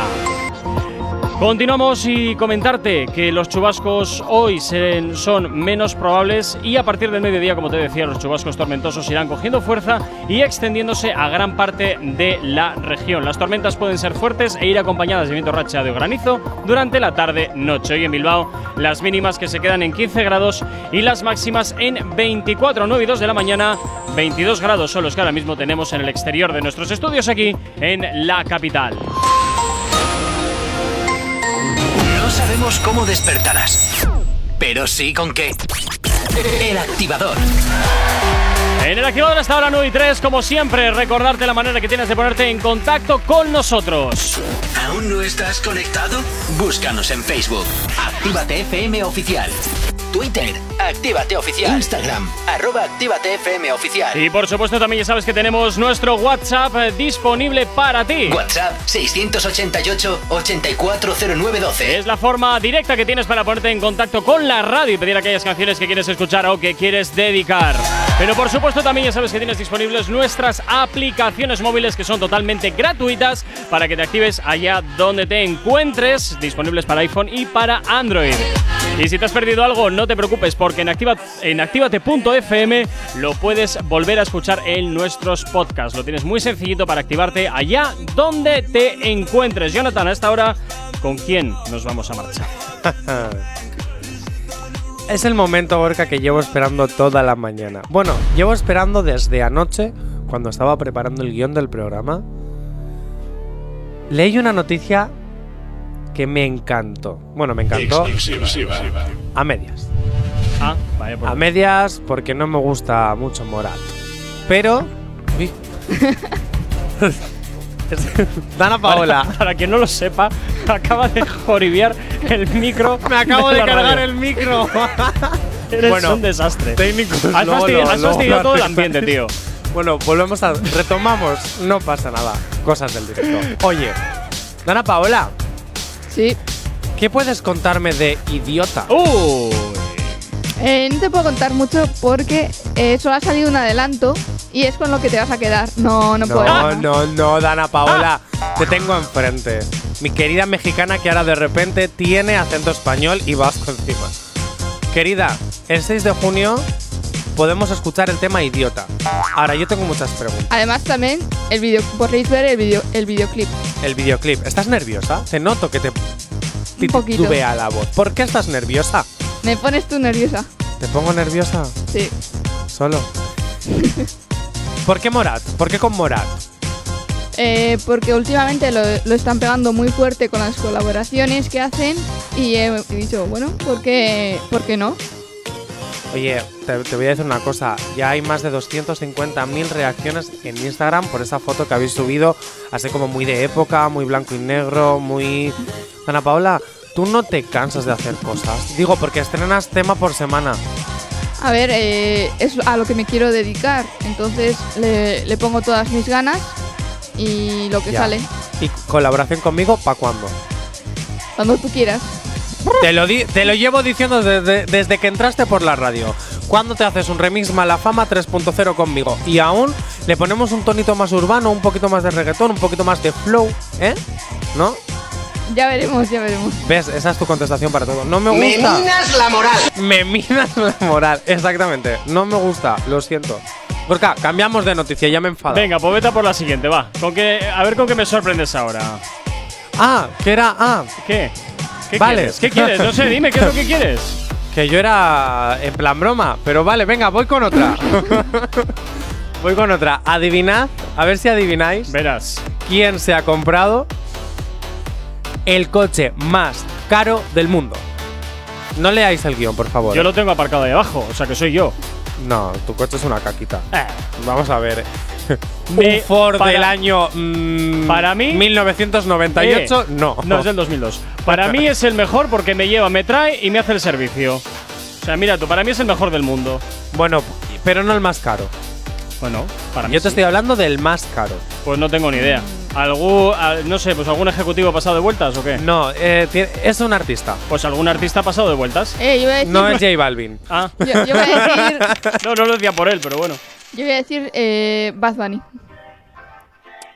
Continuamos y comentarte que los chubascos hoy son menos probables y a partir del mediodía, como te decía, los chubascos tormentosos irán cogiendo fuerza y extendiéndose a gran parte de la región. Las tormentas pueden ser fuertes e ir acompañadas de viento racheado o granizo durante la tarde-noche. Hoy en Bilbao, las mínimas que se quedan en 15 grados y las máximas en 24, 9 y 2 de la mañana. 22 grados son los que ahora mismo tenemos en el exterior de nuestros estudios aquí en la capital. Sabemos cómo despertarás, pero sí con qué. El activador. En el activador hasta ahora 9 y 3, como siempre, recordarte la manera que tienes de ponerte en contacto con nosotros. ¿Aún no estás conectado? Búscanos en Facebook. Actívate FM Oficial. Twitter. Actívate Oficial. Instagram. Arroba Actívate FM Oficial. Y por supuesto también ya sabes que tenemos nuestro WhatsApp eh, disponible para ti. WhatsApp 688-840912. Es la forma directa que tienes para ponerte en contacto con la radio y pedir aquellas canciones que quieres escuchar o que quieres dedicar. Pero por supuesto también ya sabes que tienes disponibles nuestras aplicaciones móviles que son totalmente gratuitas para que te actives allá donde te encuentres, disponibles para iPhone y para Android. Y si te has perdido algo, no te preocupes porque en activate.fm lo puedes volver a escuchar en nuestros podcasts. Lo tienes muy sencillito para activarte allá donde te encuentres. Jonathan, a esta hora, ¿con quién nos vamos a marchar? Es el momento, Borca, que llevo esperando toda la mañana. Bueno, llevo esperando desde anoche, cuando estaba preparando el guion del programa. Leí una noticia que me encantó. Bueno, me encantó a medias. Ah, vaya por A medias porque no me gusta mucho Morat. Pero... Uy. Dana Paola. Para, para quien no lo sepa, acaba de joribiar el micro. Me acabo de cargar radio. el micro. Eres Bueno, un desastre. Técnicos. Has fastidiado, todo el ambiente, tío. Bueno, volvemos a. Retomamos. No pasa nada. Cosas del directo. Oye, Dana Paola. Sí. ¿Qué puedes contarme de idiota? ¡Uh! Eh, no te puedo contar mucho porque eh, solo ha salido un adelanto y es con lo que te vas a quedar. No, no, puedo. No, no, no, Dana Paola. Te tengo enfrente. Mi querida mexicana que ahora de repente tiene acento español y vasco encima. Querida, el 6 de junio podemos escuchar el tema idiota. Ahora, yo tengo muchas preguntas. Además también el video, podréis ver el video, el videoclip. El videoclip. ¿Estás nerviosa? Te noto que te poquito. titubea la voz. ¿Por qué estás nerviosa? Me pones tú nerviosa. ¿Te pongo nerviosa? Sí. Solo. ¿Por qué Morat? ¿Por qué con Morat? Eh, porque últimamente lo, lo están pegando muy fuerte con las colaboraciones que hacen y he dicho, bueno, ¿por qué, ¿por qué no? Oye, te, te voy a decir una cosa. Ya hay más de 250.000 reacciones en Instagram por esa foto que habéis subido, así como muy de época, muy blanco y negro, muy... Ana Paola, tú no te cansas de hacer cosas. Digo, porque estrenas tema por semana. A ver, eh, es a lo que me quiero dedicar, entonces le, le pongo todas mis ganas y lo que Ya. sale, ¿Y colaboración conmigo para cuándo? cuando tú quieras. Te lo, di- te lo llevo diciendo desde, desde que entraste por la radio. ¿Cuándo te haces un remix Malafama 3.0 conmigo? Y aún le ponemos un tonito más urbano, un poquito más de reggaetón, un poquito más de flow, ¿eh? ¿No? Ya veremos, ya veremos. ¿Ves? Esa es tu contestación para todo. No me Me gusta. minas la moral. Me minas la moral, exactamente. No me gusta, lo siento. Gorka, cambiamos de noticia, ya me enfado. Venga, pues vete por la siguiente, va. Con que, a ver con qué me sorprendes ahora. Ah, que era. Ah. ¿Qué? ¿Qué Vale. quieres? ¿Qué quieres? No sé, dime qué es lo que quieres. Que yo era en plan broma, pero vale, venga, voy con otra. voy con otra. Adivinad, a ver si adivináis. Verás. ¿Quién se ha comprado el coche más caro del mundo? No leáis el guion, por favor. Yo lo tengo aparcado ahí abajo, o sea que soy yo. No, tu coche es una caquita. Eh. Vamos a ver. Me- Un Ford para- del año. mm, para mí- 1998, Eh, no. No, es del 2002. Para mí es el mejor porque me lleva, me trae y me hace el servicio. O sea, mira tú, para mí es el mejor del mundo. Bueno, pero no el más caro. Bueno, para mí Yo te sí. estoy hablando del más caro. Pues no tengo ni idea. ¿Algún, al- no sé, pues algún ejecutivo ha pasado de vueltas o qué? No, eh, es un artista. Pues algún artista ha pasado de vueltas. Eh, yo voy a decir, No es J Balvin. Ah. yo, yo voy a decir, no, no lo decía por él, pero bueno. Yo voy a decir eh, Bad Bunny.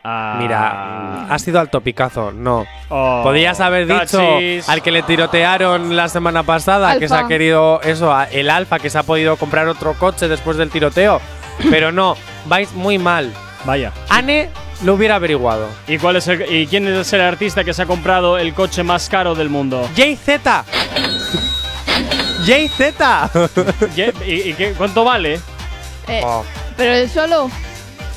Ah. Mira, has ido al topicazo. No. Oh, Podías haber dicho cachis. al que le tirotearon la semana pasada que se ha querido eso, el Alfa que se ha podido comprar otro coche después del tiroteo. Pero no, vais muy mal. Vaya. Ane lo hubiera averiguado. ¿Y, cuál es el, ¿Y quién es el artista que se ha comprado el coche más caro del mundo? JZ. JZ. ¿Y, y qué- cuánto vale? Eh, Oh. Pero él solo.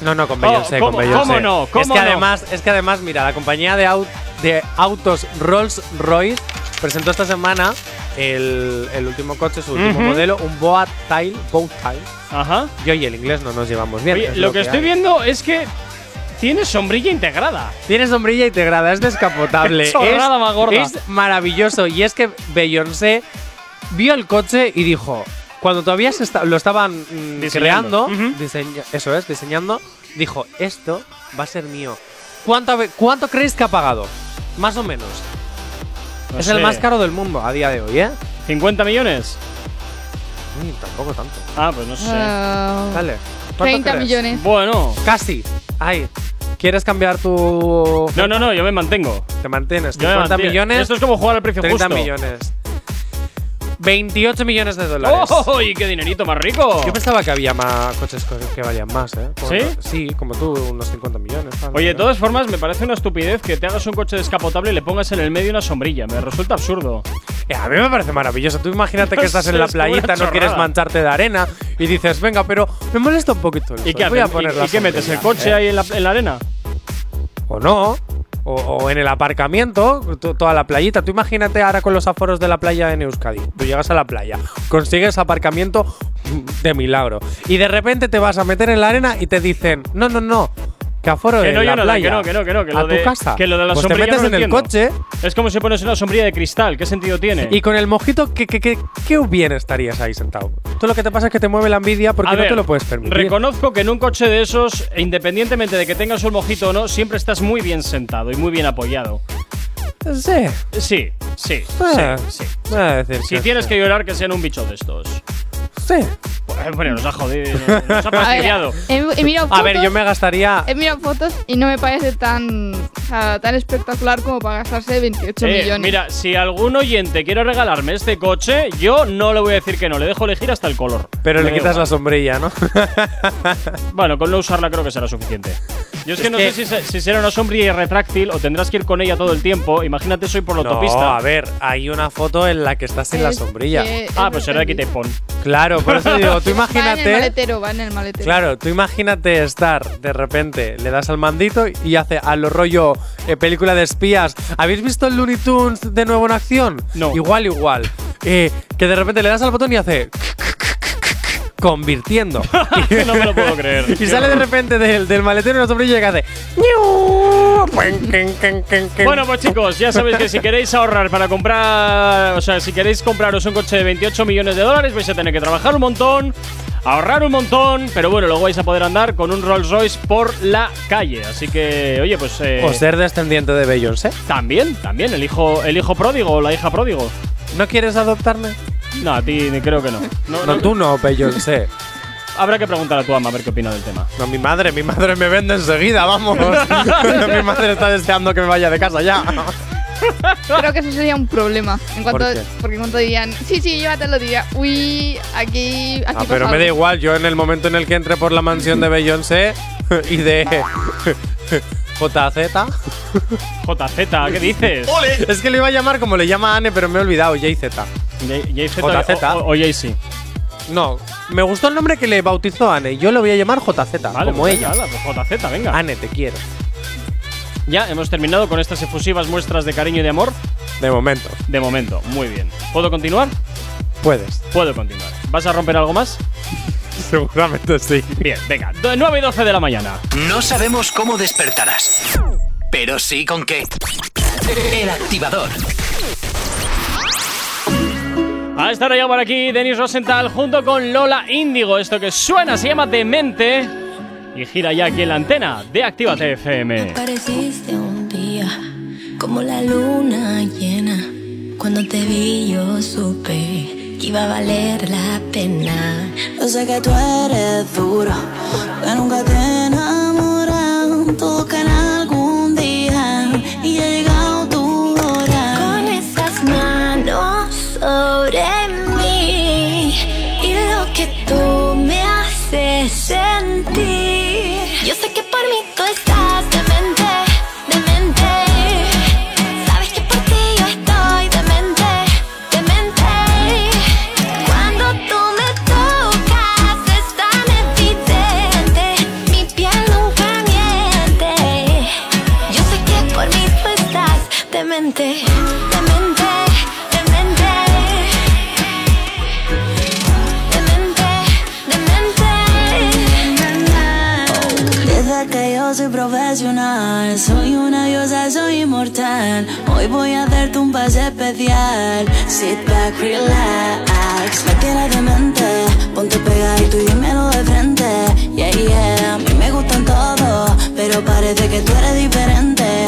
No, no, con Beyoncé, ¿cómo- con Beyoncé. cómo no? es ¿Cómo que no? además, es que además, mira, la compañía de, au- de autos Rolls Royce presentó esta semana el, el último coche, su último modelo, un Boat Tail, Boat Tail. Ajá. Yo y el inglés no nos llevamos bien. Oye, es lo que estoy hay. viendo es que tiene sombrilla integrada. Tiene sombrilla integrada, es descapotable. Es, más gorda. es maravilloso. Y es que Beyoncé vio el coche y dijo, cuando todavía se lo estaban mm, Diseñando. creando, diseña- eso es, diseñando, dijo, esto va a ser mío. ¿Cuánto, ¿Cuánto creéis que ha pagado? Más o menos. No es sé. el más caro del mundo a día de hoy, ¿eh? ¿50 millones? Uy, tampoco tanto. Ah, pues no sé. ah, Dale. ¿cuánto 30 crees? millones. Bueno. Casi. Ay. ¿Quieres cambiar tu...? No, no, no, yo me mantengo. Te mantienes. Yo me 50 mantengo. millones. Esto es como jugar al precio 30 justo. millones. 28 millones de dólares. ¡Oh! ¡Y qué dinerito más rico! Yo pensaba que había más coches co- que valían más, ¿eh? Como- ¿Sí? Sí, como tú, unos 50 millones. tal, Oye, de todas formas, me parece una estupidez que te hagas un coche descapotable y le pongas en el medio una sombrilla. Me resulta absurdo. Eh, a mí me parece maravilloso. Tú imagínate que estás en la playita, no quieres mancharte de arena y dices, venga, pero me molesta un poquito el ¿Y sol, qué voy a poner ¿Y, la y qué metes? ¿El sombrilla", coche ¿eh? ahí en la, en la arena? O no. O, en el aparcamiento, to- toda la playita. Tú imagínate ahora con los aforos de la playa en Euskadi. Tú llegas a la playa, consigues aparcamiento de milagro. Y de repente te vas a meter en la arena y te dicen, no, no, no. Que aforo Que en no, la Jonathan, playa. que no, que no, que no. Que a lo de, tu casa. Que lo de la pues te sombrilla metes no en el entiendo. coche Es como si pones una sombrilla de cristal. ¿Qué sentido tiene? y con el mojito, ¿qué, qué, qué, qué bien estarías ahí sentado? Tú lo que te pasa es que te mueve la envidia porque A no ver, te lo puedes permitir. Reconozco que en un coche de esos, independientemente de que tengas un mojito o no, siempre estás muy bien sentado y muy bien apoyado. Sí. Sí, sí, Ah, sí, sí. voy a decir Si tienes que llorar, que sean un bicho de estos. Sí. Bueno, nos ha jodido, nos ha A ver, fastidiado. he, he mirado A ver, fotos- yo me gastaría. He mirado fotos y no me parece tan sea, tan espectacular como para gastarse 28 Eh, millones. mira, si algún oyente quiere regalarme este coche, yo no le voy a decir que no, le dejo elegir hasta el color. Pero le quitas la sombrilla, ¿no? Bueno, con no usarla creo que será suficiente. Yo es que no que- sé si, se- si será una sombrilla retráctil o tendrás que ir con ella todo el tiempo. Imagínate, soy por la No, autopista. a ver, hay una foto en la que estás sin la Es sombrilla. que es Ah, pues será de quita y pon. Claro, por eso digo, tú Va en el imagínate. maletero, va en el maletero. Claro, tú imagínate estar de repente, le das al mandito y hace a lo rollo eh, película de espías. ¿Habéis visto el Looney Tunes de nuevo en acción? No. Igual, igual. Eh, que de repente le das al botón y hace. Convirtiendo. no me lo puedo creer. y sale de repente del, del maletero una sombrilla que hace. Bueno, pues chicos, ya sabéis que si queréis ahorrar para comprar, o sea, si queréis compraros un coche de 28 millones de dólares, vais a tener que trabajar un montón, ahorrar un montón, pero bueno, luego vais a poder andar con un Rolls Royce por la calle. Así que, oye, pues. eh, O ser descendiente de Beyoncé. También, también, el hijo, el hijo pródigo o la hija pródigo. ¿No quieres adoptarme? No, a ti ni creo que no. No, No, no. tú no, Beyoncé. Habrá que preguntar a tu ama a ver qué opina del tema. No, mi madre, mi madre me vende enseguida, vamos. mi madre está deseando que me vaya de casa ya. Creo que eso sería un problema. En cuanto, ¿Por qué? Porque en cuanto dirían, sí, sí, llévatelo, diría, uy, aquí, aquí Ah, pero me da algo". igual, yo en el momento en el que entre por la mansión de Beyoncé y de JZ. JZ, ¿qué dices? Es que le iba a llamar como le llama Anne, pero me he olvidado, JZ. JZ JZ. o, o JC. No, me gustó el nombre que le bautizó Anne. Yo le voy a llamar JZ, Vale, como pues ella. venga, pues JZ, venga. Anne, te quiero. Ya hemos terminado con estas efusivas muestras de cariño y de amor. De momento. De momento, muy bien. ¿Puedo continuar? Puedes. Puedo continuar. ¿Vas a romper algo más? Seguramente sí. Bien, venga. 9 y 12 de la mañana. No sabemos cómo despertarás, pero sí con qué. El activador. A esta hora ya por aquí Denis Rosenthal junto con Lola Índigo. Esto que suena se llama Demente y gira ya aquí en la antena de Actívate FM. Apareciste un día como la luna llena. Cuando te vi yo supe que iba a valer la pena. Yo sé que tú eres duro, que nunca te soy profesional, soy una diosa, soy inmortal. Hoy voy a darte un pase especial. Sit back, relax. Me tienes demente, ponte pegadito y dímelo de frente. Yeah, yeah, a mí me gustan todos, pero parece que tú eres diferente.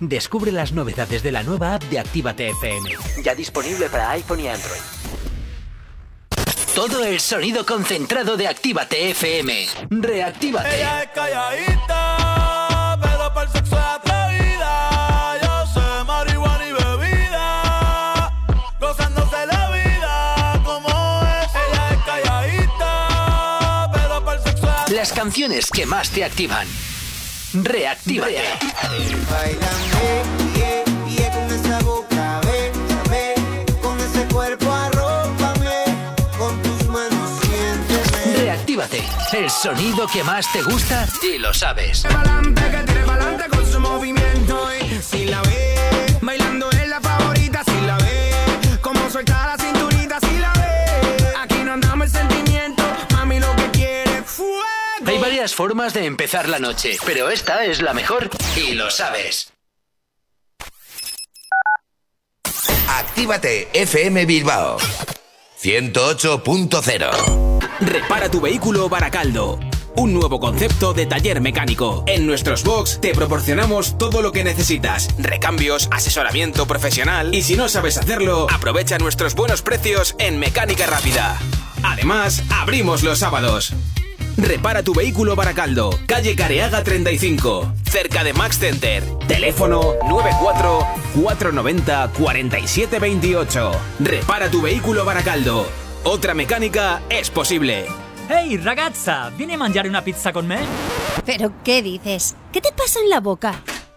Descubre las novedades de la nueva app de Actívate FM. Ya disponible para iPhone y Android. Todo el sonido concentrado de Actívate FM. Reactívate. Ella es calladita, pero para el sexo es atrevida. Yo sé marihuana y bebida, gozándose la vida como es. Ella es calladita, pero para el sexo es. Las canciones que más te activan. Reactívate. Bailame, yeah, yeah, con esa boca, bésame, con ese cuerpo arrópame, con tus manos siénteme. Reactívate. El sonido que más te gusta y lo sabes. Pa'lante, que varias formas de empezar la noche, pero esta es la mejor y lo sabes. Actívate FM Bilbao 108.0 Repara tu vehículo Baracaldo. Un nuevo concepto de taller mecánico. En nuestros box te proporcionamos todo lo que necesitas. Recambios, asesoramiento profesional. Y si no sabes hacerlo, aprovecha nuestros buenos precios en Mecánica Rápida. Además, abrimos los sábados. Repara tu vehículo Baracaldo, calle Careaga 35, cerca de Max Center. Teléfono 94 490 4728. Repara tu vehículo Baracaldo. Otra mecánica es posible. Ehi ragazza, vieni a mangiare una pizza con me? ¿Pero qué dices? ¿Qué te pasa en la boca?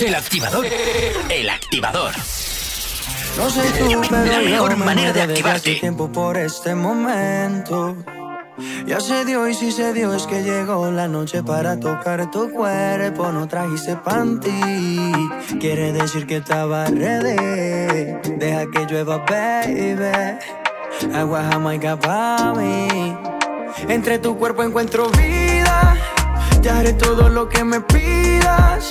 El activador. El activador. No sé tú, pero La mejor me manera de activarte. tiempo por este momento. Ya se dio y si se dio es que llegó la noche para tocar tu cuerpo. No trajiste panty, quiere decir que estaba ready. Deja que llueva, baby. Agua jamaica pa' mí. Entre tu cuerpo encuentro vida. Te haré todo lo que me pidas.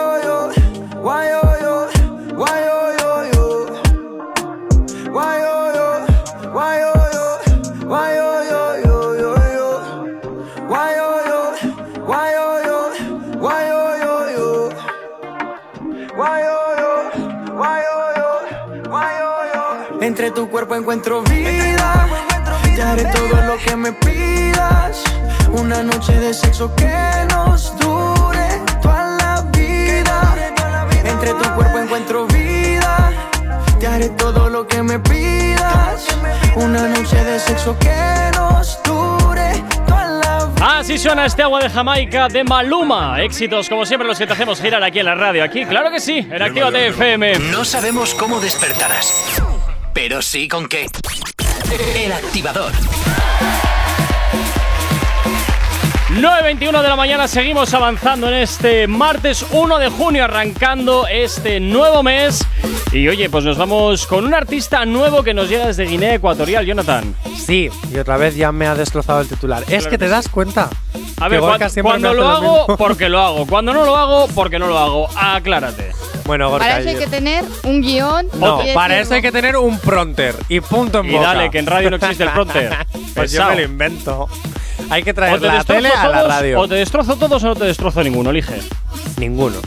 Entre tu cuerpo encuentro vida. Te haré todo lo que me pidas. Una noche de sexo que nos dure toda la vida. Entre tu cuerpo encuentro vida. Te haré todo lo que me pidas. Una noche de sexo que nos dure toda la vida. Así suena este agua de Jamaica de Maluma. Éxitos como siempre los que te hacemos girar aquí en la radio. Aquí, claro que sí, en Actívate FM. No sabemos cómo despertarás, pero sí con qué. El activador. 9.21 de la mañana seguimos avanzando en este martes 1 de junio, arrancando este nuevo mes. Y oye, pues nos vamos con un artista nuevo que nos llega desde Guinea Ecuatorial, Jonathan. Sí, y otra vez ya me ha destrozado el titular. Es que te das cuenta. A que ver, cuando me lo hace hago, porque lo hago. Cuando no lo hago, porque no lo hago. Aclárate. Bueno, Gorka, Para eso hay yo- que tener un guion. No, y para decirlo. eso hay que tener un pronter y punto en Y boca. dale, que en radio no existe el pronter. pues yo me lo invento. Hay que traer te la tele a la todos, radio. O te destrozo todos o no te destrozo ninguno, elige. Ninguno.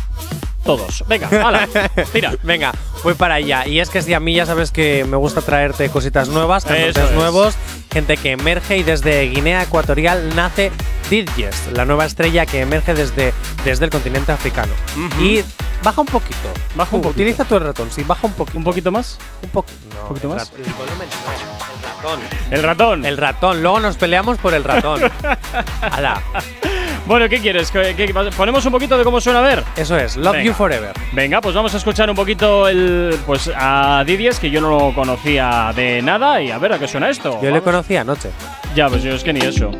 Todos. Venga, hala, tira. Venga, voy para allá. Y es que si a mí ya sabes que me gusta traerte cositas nuevas, cantantes Eso es. nuevos, gente que emerge y desde Guinea Ecuatorial nace Didges, la nueva estrella que emerge desde, desde el continente africano. Y baja un poquito. Baja un poquito. Utiliza tu ratón, sí, baja un poquito. ¿Un poquito más? Un poquito. No, ¿Un poquito el más? El volumen no, el ratón. El ratón. El ratón, luego nos peleamos por el ratón. Hala. Bueno, ¿qué quieres? ¿Qué- qué- ponemos un poquito de cómo suena a ver? Eso es, Love Venga. You Forever. Venga, pues vamos a escuchar un poquito el pues a Didies, que yo no lo conocía de nada, y a ver a qué suena esto. Yo le Vamos. conocí anoche. Ya, pues yo es que ni eso.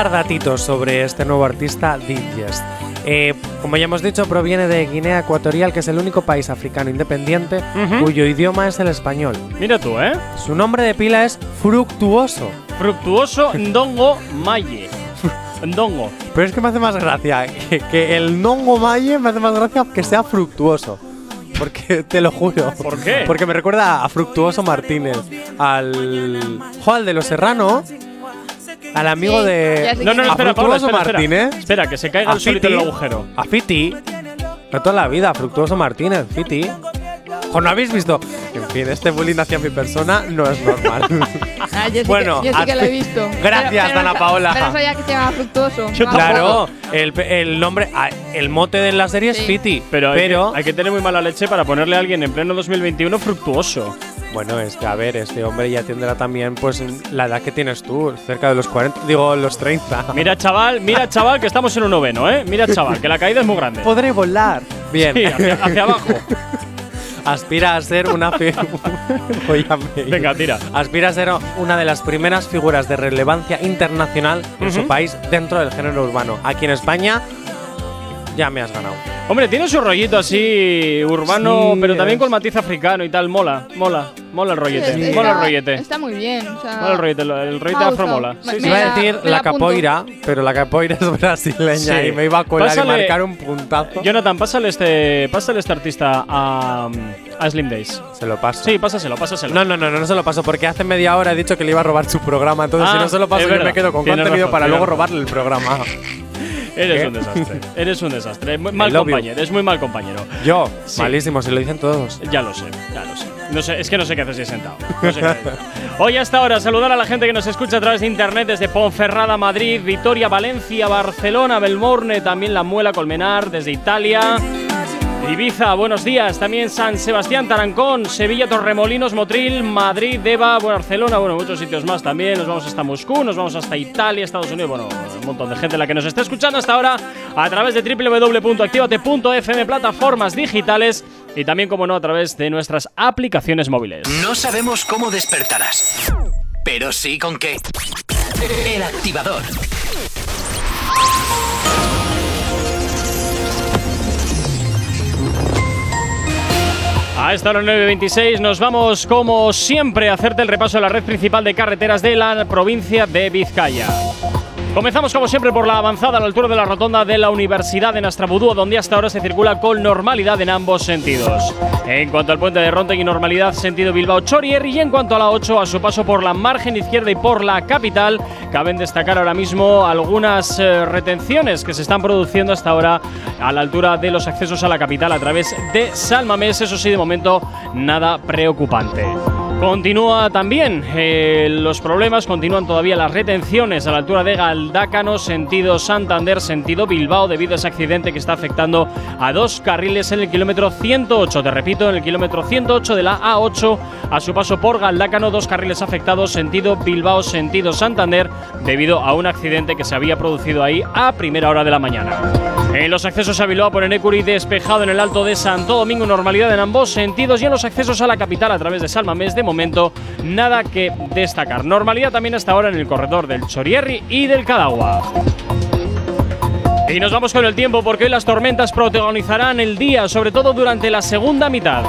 Dar datitos sobre este nuevo artista, Didges. Eh, como ya hemos dicho, proviene de Guinea Ecuatorial, que es el único país africano independiente cuyo idioma es el español. Mira tú, ¿eh? Su nombre de pila es Fructuoso. Fructuoso Ndongo Maye. Ndongo. Pero es que me hace más gracia que, que el Nongo Maye me hace más gracia que sea fructuoso. Porque te lo juro. ¿Por qué? Porque me recuerda a Fructuoso Martínez. Al. Jo, al de los Serrano. Al amigo Sí, de. No, no, espera, Paula, espera, espera. Martínez. Espera, que se caiga A el solito en el agujero. A Fiti. No toda la vida, Fructuoso Martínez, Fiti. Jo, ¿no habéis visto? En fin, este bullying hacia mi persona no es normal. Ah, yo sí Bueno, que, yo sí que a- lo he visto. Gracias, Pero- pero Dana no- Paola. Pero sabía que se llama fructuoso. Claro, el, el nombre, ah, el mote de la serie es Sí. Fiti. Pero, Pero, hay, que, hay que tener muy mala leche para ponerle a alguien en pleno 2021 fructuoso. bueno, es que a ver, este hombre ya tendrá también pues la edad que tienes tú, cerca de los 40, digo los 30. Mira, chaval, mira, chaval, que estamos en un noveno, ¿eh? Mira, chaval, que la caída es muy grande. Podré volar. Bien. Sí, hacia, hacia abajo. Aspira a ser una. Venga, tira. Aspira a ser una de las primeras figuras de relevancia internacional en su país dentro del género urbano. Aquí en España ya me has ganado. Hombre, tiene su rollito así urbano, Sí, pero también es- con matiz africano y tal. Mola, mola, mola el rollete. Sí, mola el está- rollete. Está muy bien. O sea, Mola el rollete, el, rollete afro mola. Me- Sí, me sí. Iba a decir la la capoeira, pero la capoeira es brasileña Sí. y me iba a colar Pásale- y marcar un puntazo. Jonathan, pásale este, pásale este artista a, a Slim Days. Se lo paso. Sí, pásaselo, pásaselo. No, no, no, no, no se lo paso porque hace media hora he dicho que le iba a robar su programa. Entonces, Ah, si no se lo paso, yo me quedo con contenido para luego robarle el programa. Eres ¿Qué? un desastre. Eres un desastre. Mal compañero, es muy mal compañero. Yo, Sí. malísimo, se lo dicen todos. Ya lo sé, ya lo sé. No sé, es que no sé qué haces sentado. No sé qué haces. Hoy hasta ahora saludar a la gente que nos escucha a través de internet desde Ponferrada, Madrid, Vitoria, Valencia, Barcelona, Belmorne, también La Muela, Colmenar, desde Italia. Ibiza, buenos días. También San Sebastián, Tarancón, Sevilla, Torremolinos, Motril, Madrid, Deva, Barcelona, bueno, muchos sitios más también. Nos vamos hasta Moscú, nos vamos hasta Italia, Estados Unidos, bueno, un montón de gente la que nos está escuchando hasta ahora a través de www.activate.fm, plataformas digitales y también, como no, a través de nuestras aplicaciones móviles. No sabemos cómo despertarás, pero sí con qué. El activador. A esta hora 9.26 nos vamos, como siempre, a hacerte el repaso de la red principal de carreteras de la provincia de Vizcaya. Comenzamos como siempre por la avanzada a la altura de la rotonda de la Universidad de Nastrabudúa, donde hasta ahora se circula con normalidad en ambos sentidos. En cuanto al puente de Rontegui, normalidad sentido Bilbao-Chorier y en cuanto a la 8, a su paso por la margen izquierda y por la capital, caben destacar ahora mismo algunas eh, retenciones que se están produciendo hasta ahora a la altura de los accesos a la capital a través de Salmamés, eso sí, de momento nada preocupante. Continúa también eh, los problemas, continúan todavía las retenciones a la altura de Galdácano, sentido Santander, sentido Bilbao, debido a ese accidente que está afectando a dos carriles en el kilómetro 108. Te repito, en el kilómetro 108 de la A8, a su paso por Galdácano, dos carriles afectados, sentido Bilbao, sentido Santander, debido a un accidente que se había producido ahí a primera hora de la mañana. En los accesos a Bilbao por Enecuri despejado en el Alto de Santo Domingo, normalidad en ambos sentidos y en los accesos a la capital a través de Salmamés, de momento nada que destacar. Normalidad también hasta ahora en el corredor del Chorierri y del Cadagua. Y nos vamos con el tiempo porque hoy las tormentas protagonizarán el día, sobre todo durante la segunda mitad.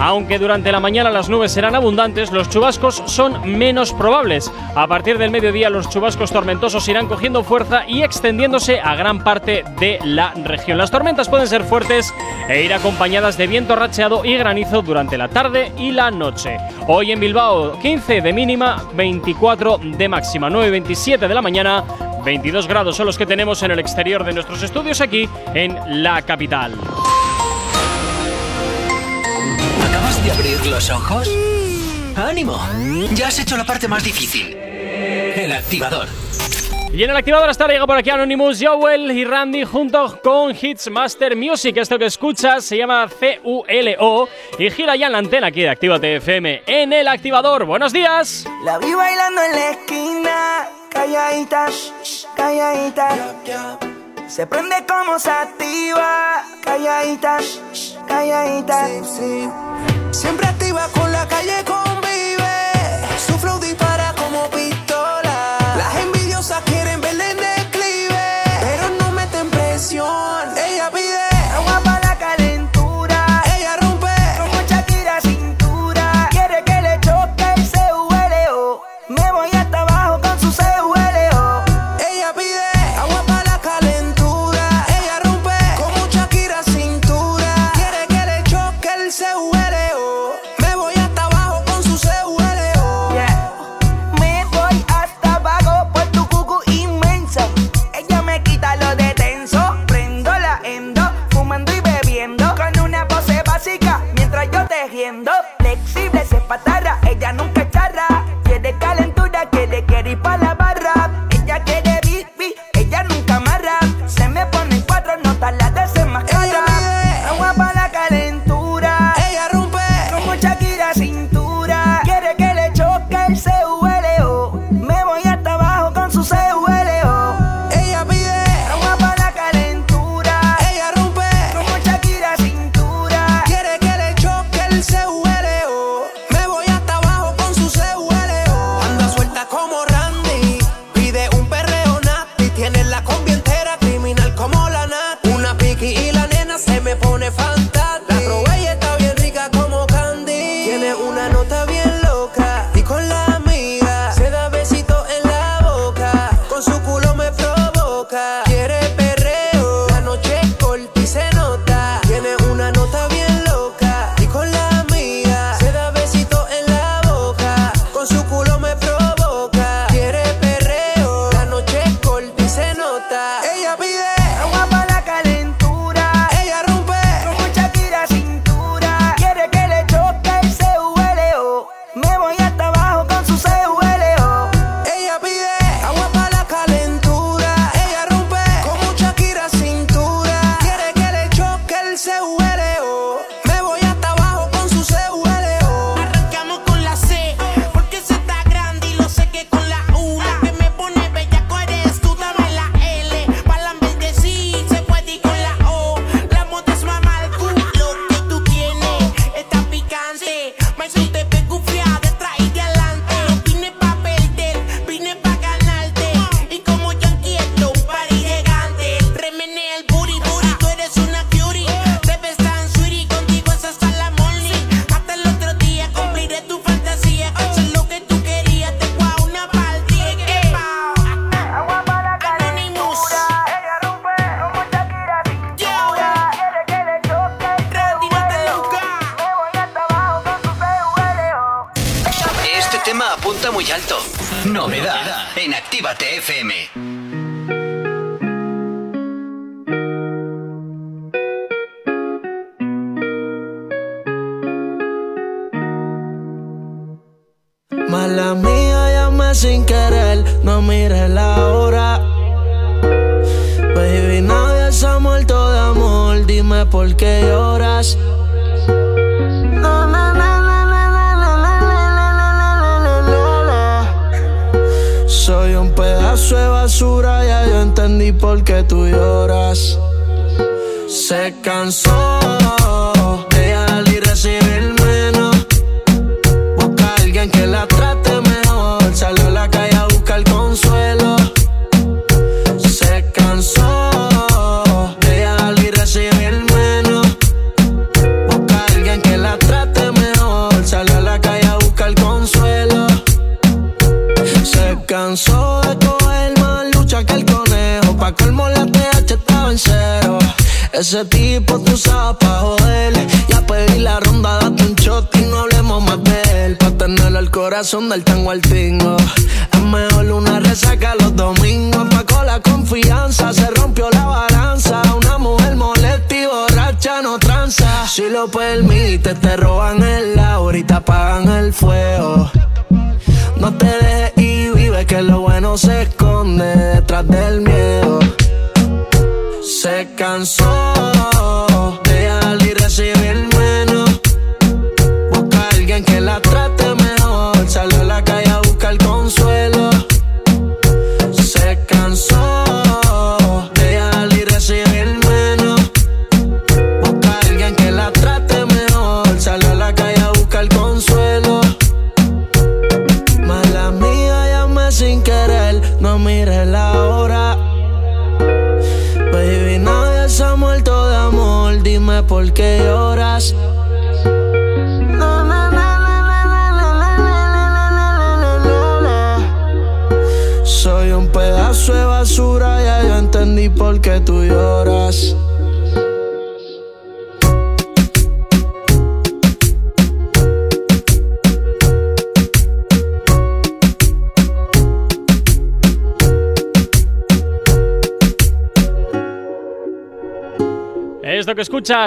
Aunque durante la mañana las nubes serán abundantes, los chubascos son menos probables. A partir del mediodía los chubascos tormentosos irán cogiendo fuerza y extendiéndose a gran parte de la región. Las tormentas pueden ser fuertes e ir acompañadas de viento racheado y granizo durante la tarde y la noche. Hoy en Bilbao 15 de mínima, 24 de máxima, 9 y 27 de la mañana. 22 grados son los que tenemos en el exterior de nuestros estudios aquí en la capital. ¿Acabas de abrir los ojos? ¡Ánimo! Ya has hecho la parte más difícil. El activador. Y en el activador hasta ahora llega por aquí Anonymous, Joel y Randy junto con Hits Master Music. Esto que escuchas se llama C-U-L-O y gira ya en la antena aquí de Actívate FM en el activador. ¡Buenos días! La vi bailando en la esquina, calladita, calladita. Se prende como sativa, calladita, shh, calladita. Siempre activa con la calle convive. Yo tejiendo. Flexible se patarra, FM. Mala mía, llamé sin querer, no mires la hora. Baby, nadie se ha muerto de amor, dime por qué lloras. Entendí por qué tú lloras. Se cansó son del tango al tingo.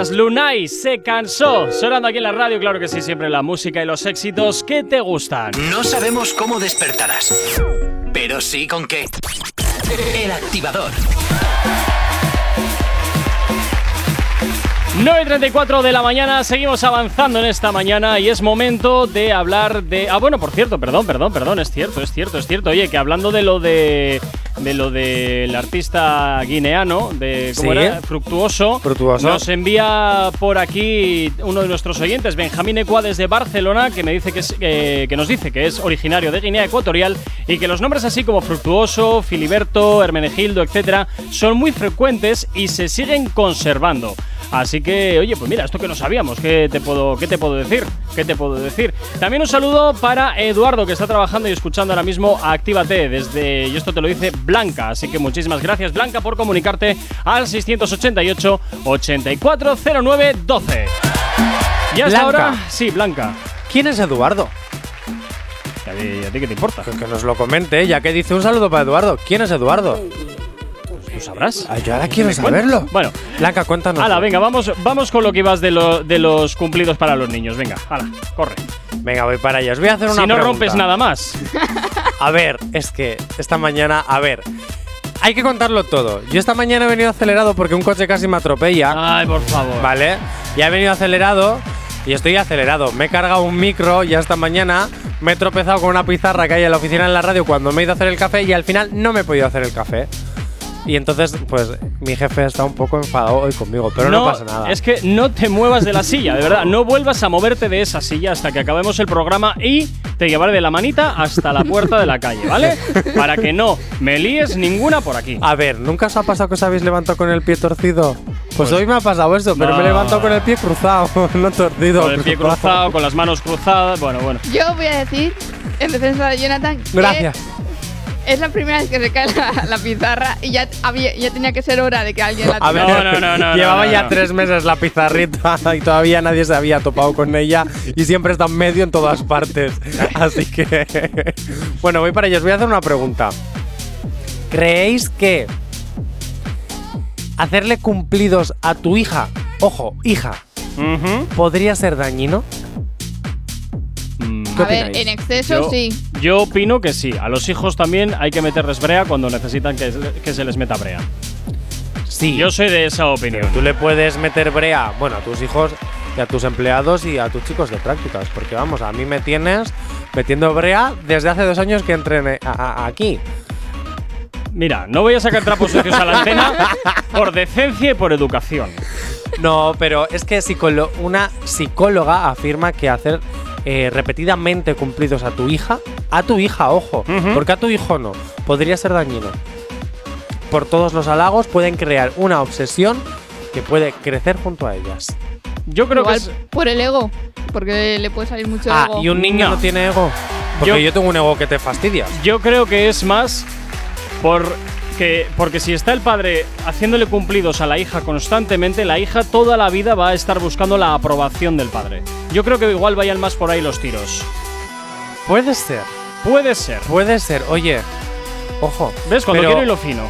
Lunay se cansó. Sonando aquí en la radio, claro que sí, siempre la música y los éxitos que te gustan. No sabemos cómo despertarás, pero sí con qué. El activador. 9 y 34 de la mañana, seguimos avanzando en esta mañana y es momento de hablar de. Ah, bueno, por cierto, perdón, perdón, perdón, es cierto, es cierto, es cierto. Oye, que hablando de lo de. De lo del artista guineano, de. ¿Cómo Sí. era? Fructuoso. Fructuoso. Nos envía por aquí uno de nuestros oyentes, Benjamín Ecua, desde Barcelona, que me dice que, es, eh, que nos dice que es originario de Guinea Ecuatorial y que los nombres así como Fructuoso, Filiberto, Hermenegildo, etcétera, son muy frecuentes y se siguen conservando. Así que, oye, pues mira, esto que no sabíamos, ¿qué te puedo, qué te puedo decir? ¿Qué te puedo decir? También un saludo para Eduardo, que está trabajando y escuchando ahora mismo Actívate desde, y esto te lo dice Blanca. Así que muchísimas gracias, Blanca, por comunicarte al 688 8409 12. Y hasta Blanca. ahora, sí, Blanca. ¿Quién es Eduardo? ¿A ti, a ti qué te importa? Que, que nos lo comente, ya que dice un saludo para Eduardo. ¿Quién es Eduardo? ¿Tú sabrás? Ah, yo ahora quiero saberlo. Bueno, Blanca, cuéntanos. Hala, venga, vamos, vamos con lo que ibas de, lo- de los cumplidos para los niños. Venga, hala, corre. Venga, voy para allá. Os voy a hacer una Si no pregunta. rompes nada más. A ver, es que esta mañana, a ver, hay que contarlo todo. Yo esta mañana he venido acelerado porque un coche casi me atropella. Ay, por favor. ¿Vale? Ya he venido acelerado y estoy acelerado. Me he cargado un micro ya esta mañana. Me he tropezado con una pizarra que hay en la oficina en la radio cuando me he ido a hacer el café y al final no me he podido hacer el café. Y entonces, pues, mi jefe está un poco enfadado hoy conmigo, pero no, pasa nada. Es que no te muevas de la silla, de verdad. No vuelvas a moverte de esa silla hasta que acabemos el programa y te llevaré de la manita hasta la puerta de la calle, ¿vale? Para que no me líes ninguna por aquí. A ver, ¿nunca os ha pasado que os habéis levantado con el pie torcido? Pues, Pues- hoy me ha pasado eso, pero me he levantado con el pie cruzado, no torcido. Con el pie cruzado, con las manos cruzadas. Bueno, bueno. Yo voy a decir, en defensa de Jonathan, que Gracias. Es la primera vez que se cae la, la pizarra y ya, había, ya tenía que ser hora de que alguien la A ver, No, no, no, no, llevaba no, ya no. tres meses la pizarrita y todavía nadie se había topado con ella y siempre está en medio en todas partes. Así que, bueno, voy para ellos. Voy a hacer una pregunta. ¿Creéis que hacerle cumplidos a tu hija, ojo, hija, podría ser dañino? ¿Qué A ver, en exceso Yo- sí. Yo opino que sí. A los hijos también hay que meterles brea cuando necesitan que, que se les meta brea. Sí. Yo soy de esa opinión. Tú le puedes meter brea, bueno, a tus hijos y a tus empleados y a tus chicos de prácticas. Porque vamos, a mí me tienes metiendo brea desde hace dos años que entré en- a- a- aquí. Mira, no voy a sacar trapos sucios a la antena por decencia y por educación. No, pero es que psicolo- una psicóloga afirma que hacer eh, repetidamente cumplidos a tu hija, a tu hija, ojo, porque a tu hijo no, podría ser dañino. Por todos los halagos pueden crear una obsesión que puede crecer junto a ellas. Yo creo Igual que es, por el ego, porque le puede salir mucho Ah, ego. y un niño no, No. tiene ego. Porque Yo- yo, tengo un ego que te fastidia. yo creo que es más por que porque si está el padre haciéndole cumplidos a la hija constantemente, la hija toda la vida va a estar buscando la aprobación del padre. Yo creo que igual vayan más por ahí los tiros. Puede ser, Puede ser. puede ser. Oye, ojo. ¿Ves? Cuando pero- quiero hilo fino.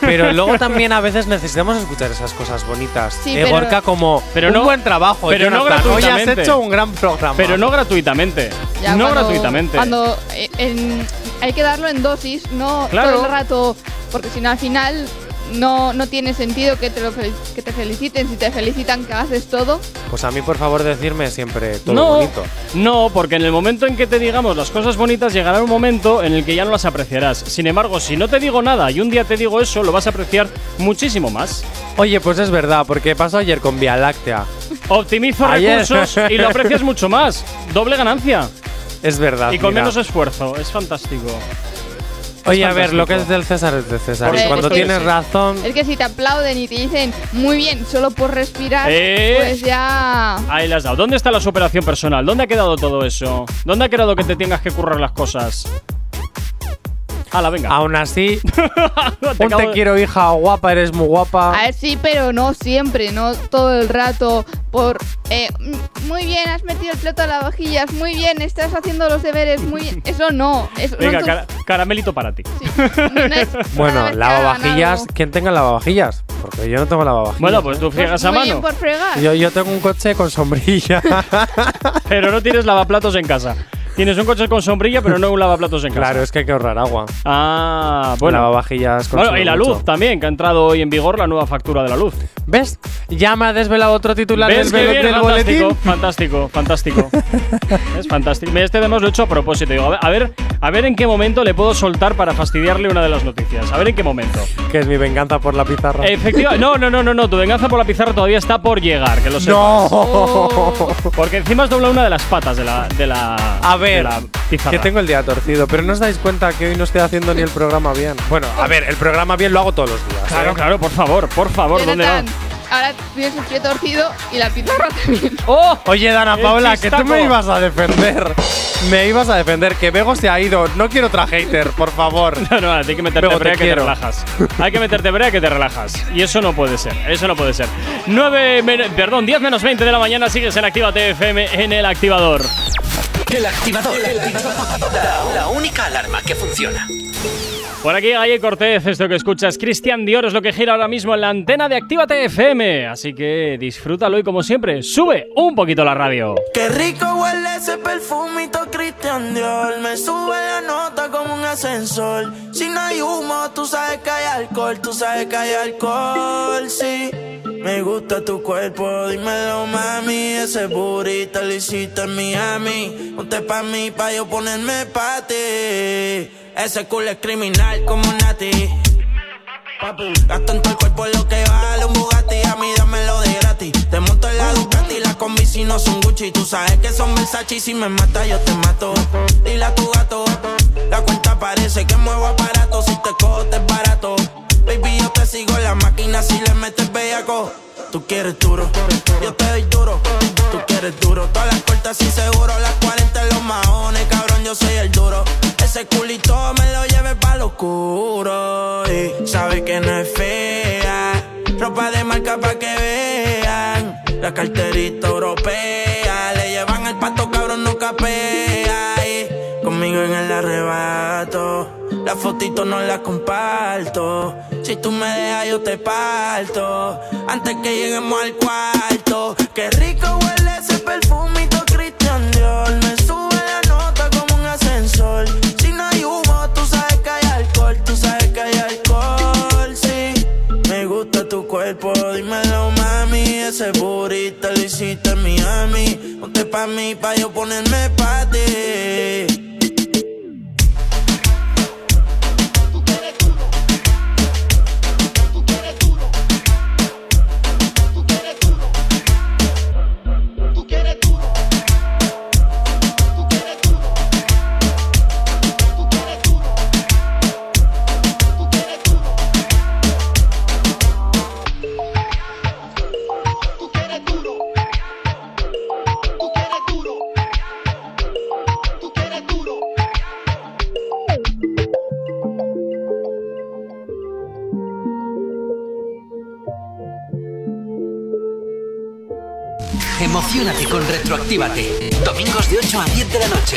Pero luego también a veces necesitamos escuchar esas cosas bonitas. Sí, Eh, pero- Gorka, como Pero un no- buen trabajo. pero no Jonathan. Hoy has gratuitamente. hecho un gran programa. Pero no gratuitamente. Ya, no cuando- gratuitamente. Cuando eh, en- hay que darlo en dosis, no Claro. todo el rato, porque si no al final no, no tiene sentido que te, lo fel- que te feliciten. Si te felicitan que haces todo, Pues a mí, por favor, decirme siempre todo no, bonito. no, porque en el momento en que te digamos las cosas bonitas llegará un momento en el que ya no las apreciarás. Sin embargo, si no te digo nada y un día te digo eso, lo vas a apreciar muchísimo más. Oye, pues es verdad, porque pasó ayer con Vía Láctea. Optimizo Ayer. recursos y lo aprecias mucho más. Doble ganancia. Es verdad. Y con mira. menos esfuerzo. Es fantástico. Oye, a ver, lo que es del César es de César. Por Y cuando supuesto que tienes sí. razón. es que si te aplauden y te dicen muy bien solo por respirar, Eh. pues ya. Ahí le has dado. ¿Dónde está la superación personal? ¿Dónde ha quedado todo eso? ¿Dónde ha quedado que te tengas que currar las cosas? Hala, venga. Aún así, Te un te quiero, hija, guapa, eres muy guapa. A ver, sí, pero no siempre, no todo el rato. Por. eh, muy bien, has metido el plato a las vajillas. Muy bien, estás haciendo los deberes. Muy bien. Eso no. Eso Venga, no cara- caramelito para ti. Bueno, lavavajillas. ¿Quién tenga lavavajillas? Porque yo no tengo lavavajillas. Bueno, pues tú Pues friegas a muy bien mano. por fregar. Yo, yo tengo un coche con sombrilla. Pero no tienes lavaplatos en casa. Tienes un coche con sombrilla, pero no un lavaplatos en casa. claro, es que hay que ahorrar agua. Ah, bueno. Lavavajillas Bueno, y la mucho. luz también, que ha entrado hoy en vigor la nueva factura de la luz. ¿Ves? Ya me ha desvelado otro titular ¿Ves del, bien? del fantástico, boletín. fantástico, fantástico. es fantástico. Este además lo he hecho a propósito. Digo, a ver, a ver, en qué momento le puedo soltar para fastidiarle una de las noticias. A ver en qué momento. Que es mi venganza por la pizarra. Efectivamente. No, no, no, no, no. Tu venganza por la pizarra todavía está por llegar, que lo sepas. ¡No! Porque encima has doblado una de las patas de la, de la, A ver, que tengo el día torcido, pero no os dais cuenta que hoy no estoy haciendo ni el programa bien. Bueno, a ver, el programa bien lo hago todos los días. Claro, ¿eh? claro, por favor, por favor, ¿dónde va? Jonathan, ahora tienes el pie torcido y la pizarra también. ¡Oh! Oye, Dana Paula, que tú me ibas a defender. Me ibas a defender, que Bego se ha ido. No quiero otra hater, por favor. No, no, hay que meterte Bego, te brea que te relajas. Hay que meterte brea que te relajas. Y eso no puede ser, eso no puede ser. 9, men- perdón, 10 menos 20 de la mañana sigues en Activa TFM en el activador. El activador. La, única alarma que funciona. Por aquí, Galle Cortez, esto que escuchas, Cristian Dior es lo que gira ahora mismo en la antena de Actívate FM. Así que disfrútalo y como siempre, sube un poquito la radio. Qué rico huele ese perfumito Christian Dior. Me sube la nota como un ascensor. Si no hay humo, tú sabes que hay alcohol. Tú sabes que hay alcohol, sí. Me gusta tu cuerpo, dímelo mami. Ese burrito lo hiciste en Miami. Ponte pa' mí, pa' yo ponerme pa' ti. Ese culo es criminal como Nati. Gasto en todo el cuerpo lo que vale un Bugatti. A mí dámelo de gratis. Te monto en la Ducati Las combi si no son Gucci. Tú sabes que son Versace y Si me mata yo te mato. Dile a tu gato La cuenta parece que muevo aparato. Si te cojo te es barato. Baby yo te sigo la máquina Si le metes bellaco. Tú quieres duro Yo te doy duro. Tú quieres duro. Todas las cortas y seguro Las 40 en los maones Cabrón yo soy el duro ese culito me lo lleve pa' lo oscuro. Y sabe que no es fea. Ropa de marca pa' que vean. La carterita europea. Le llevan al pato, cabrón, no capea. Y conmigo en el arrebato. La fotito no la comparto. Si tú me dejas, yo te parto. Antes que lleguemos al cuarto. Qué rico huele ese perfume favorita lo hiciste en Miami. Ponte pa' mí, pa' yo ponerme pa' ti. Emocionate con Retroactívate. Domingos de 8 a 10 de la noche.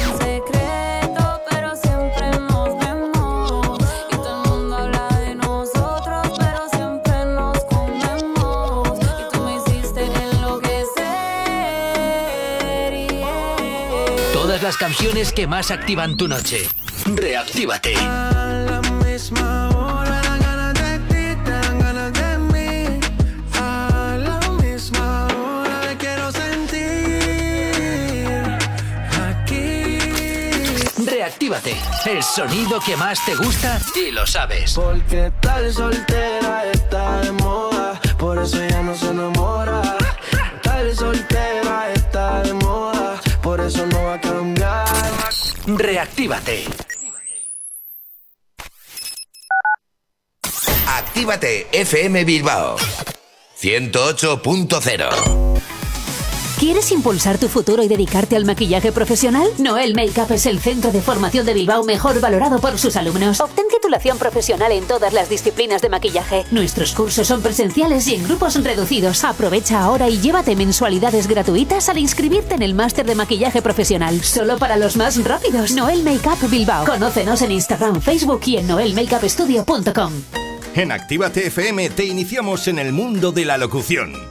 Todas las canciones que más activan tu noche. Reactívate. Reactívate. El sonido que más te gusta y lo sabes. Porque tal soltera está de moda, por eso ella no se enamora. Tal soltera está de moda, por eso no. Reactívate. Actívate FM Bilbao 108.0 ¿Quieres impulsar tu futuro y dedicarte al maquillaje profesional? Noel Makeup es el centro de formación de Bilbao mejor valorado por sus alumnos. Obtén titulación profesional en todas las disciplinas de maquillaje. Nuestros cursos son presenciales y en grupos reducidos. Aprovecha ahora y llévate mensualidades gratuitas al inscribirte en el máster de maquillaje profesional. Solo para los más rápidos. Noel Makeup Bilbao. Conócenos en Instagram, Facebook y en noelmakeupstudio.com. En Actívate FM te iniciamos en el mundo de la locución.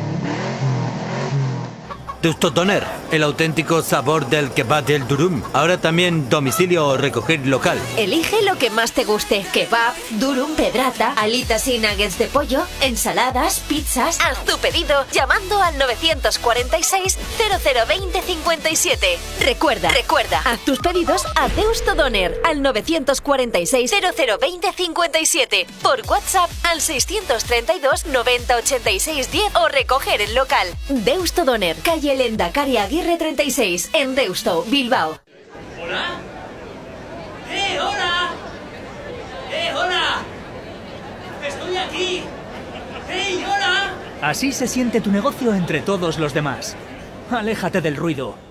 Deusto Toner, el auténtico sabor del kebab del durum. Ahora también domicilio o recoger local. Elige lo que más te guste. Kebab, durum, pedrata, alitas y nuggets de pollo, ensaladas, pizzas. Haz tu pedido llamando al 946 0020 57. Recuerda, recuerda, haz tus pedidos a Deusto Doner al 946 0020 57. Por WhatsApp al 632 90 86 10 o recoger el local. Deusto Doner, calle Lendakari Aguirre 36, en Deusto, Bilbao. ¿Hola? ¡Eh, hola! ¡Eh, hola! ¡Estoy aquí! ¡Hey, hola! Así se siente tu negocio entre todos los demás. Aléjate del ruido.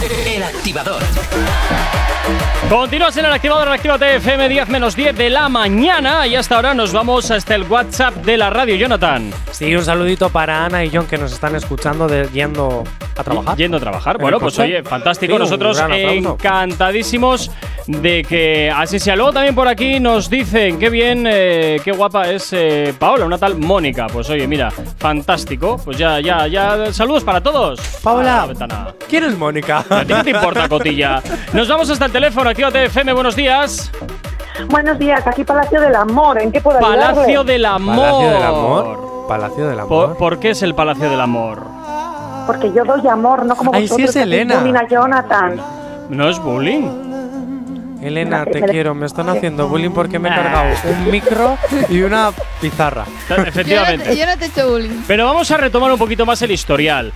El activador. Continúas en el activador en Actívate FM 10 menos 10 de la mañana y hasta ahora nos vamos hasta el WhatsApp de la radio, Jonathan. Sí, un saludito para Ana y John que nos están escuchando de, yendo a trabajar. Yendo a trabajar. ¿En Bueno, pues oye, fantástico. Sí, Nosotros encantadísimos de que así sea. Luego también por aquí nos dicen qué bien, eh, qué guapa es eh, Paola, una tal Mónica. Pues oye, mira, fantástico. Pues ya, ya, ya. Saludos para todos. Paola. ¿quién es Mónica? ¿A ti qué te importa, Cotilla? Nos vamos hasta el teléfono. Actívate FM, buenos días. Buenos días, aquí Palacio del Amor. ¿En qué puedo Palacio ayudarle? del Amor. Palacio del Amor. Palacio del Amor. ¿Por, por qué es el Palacio del Amor? Porque yo doy amor, no como Ay, sí vosotros. es que hacéis Elena. Jonathan. ¿No es bullying? Elena, te quiero, me están haciendo bullying porque me he cargado un micro y una pizarra. Efectivamente. Yo no, yo no te he hecho bullying. Pero vamos a retomar un poquito más el historial.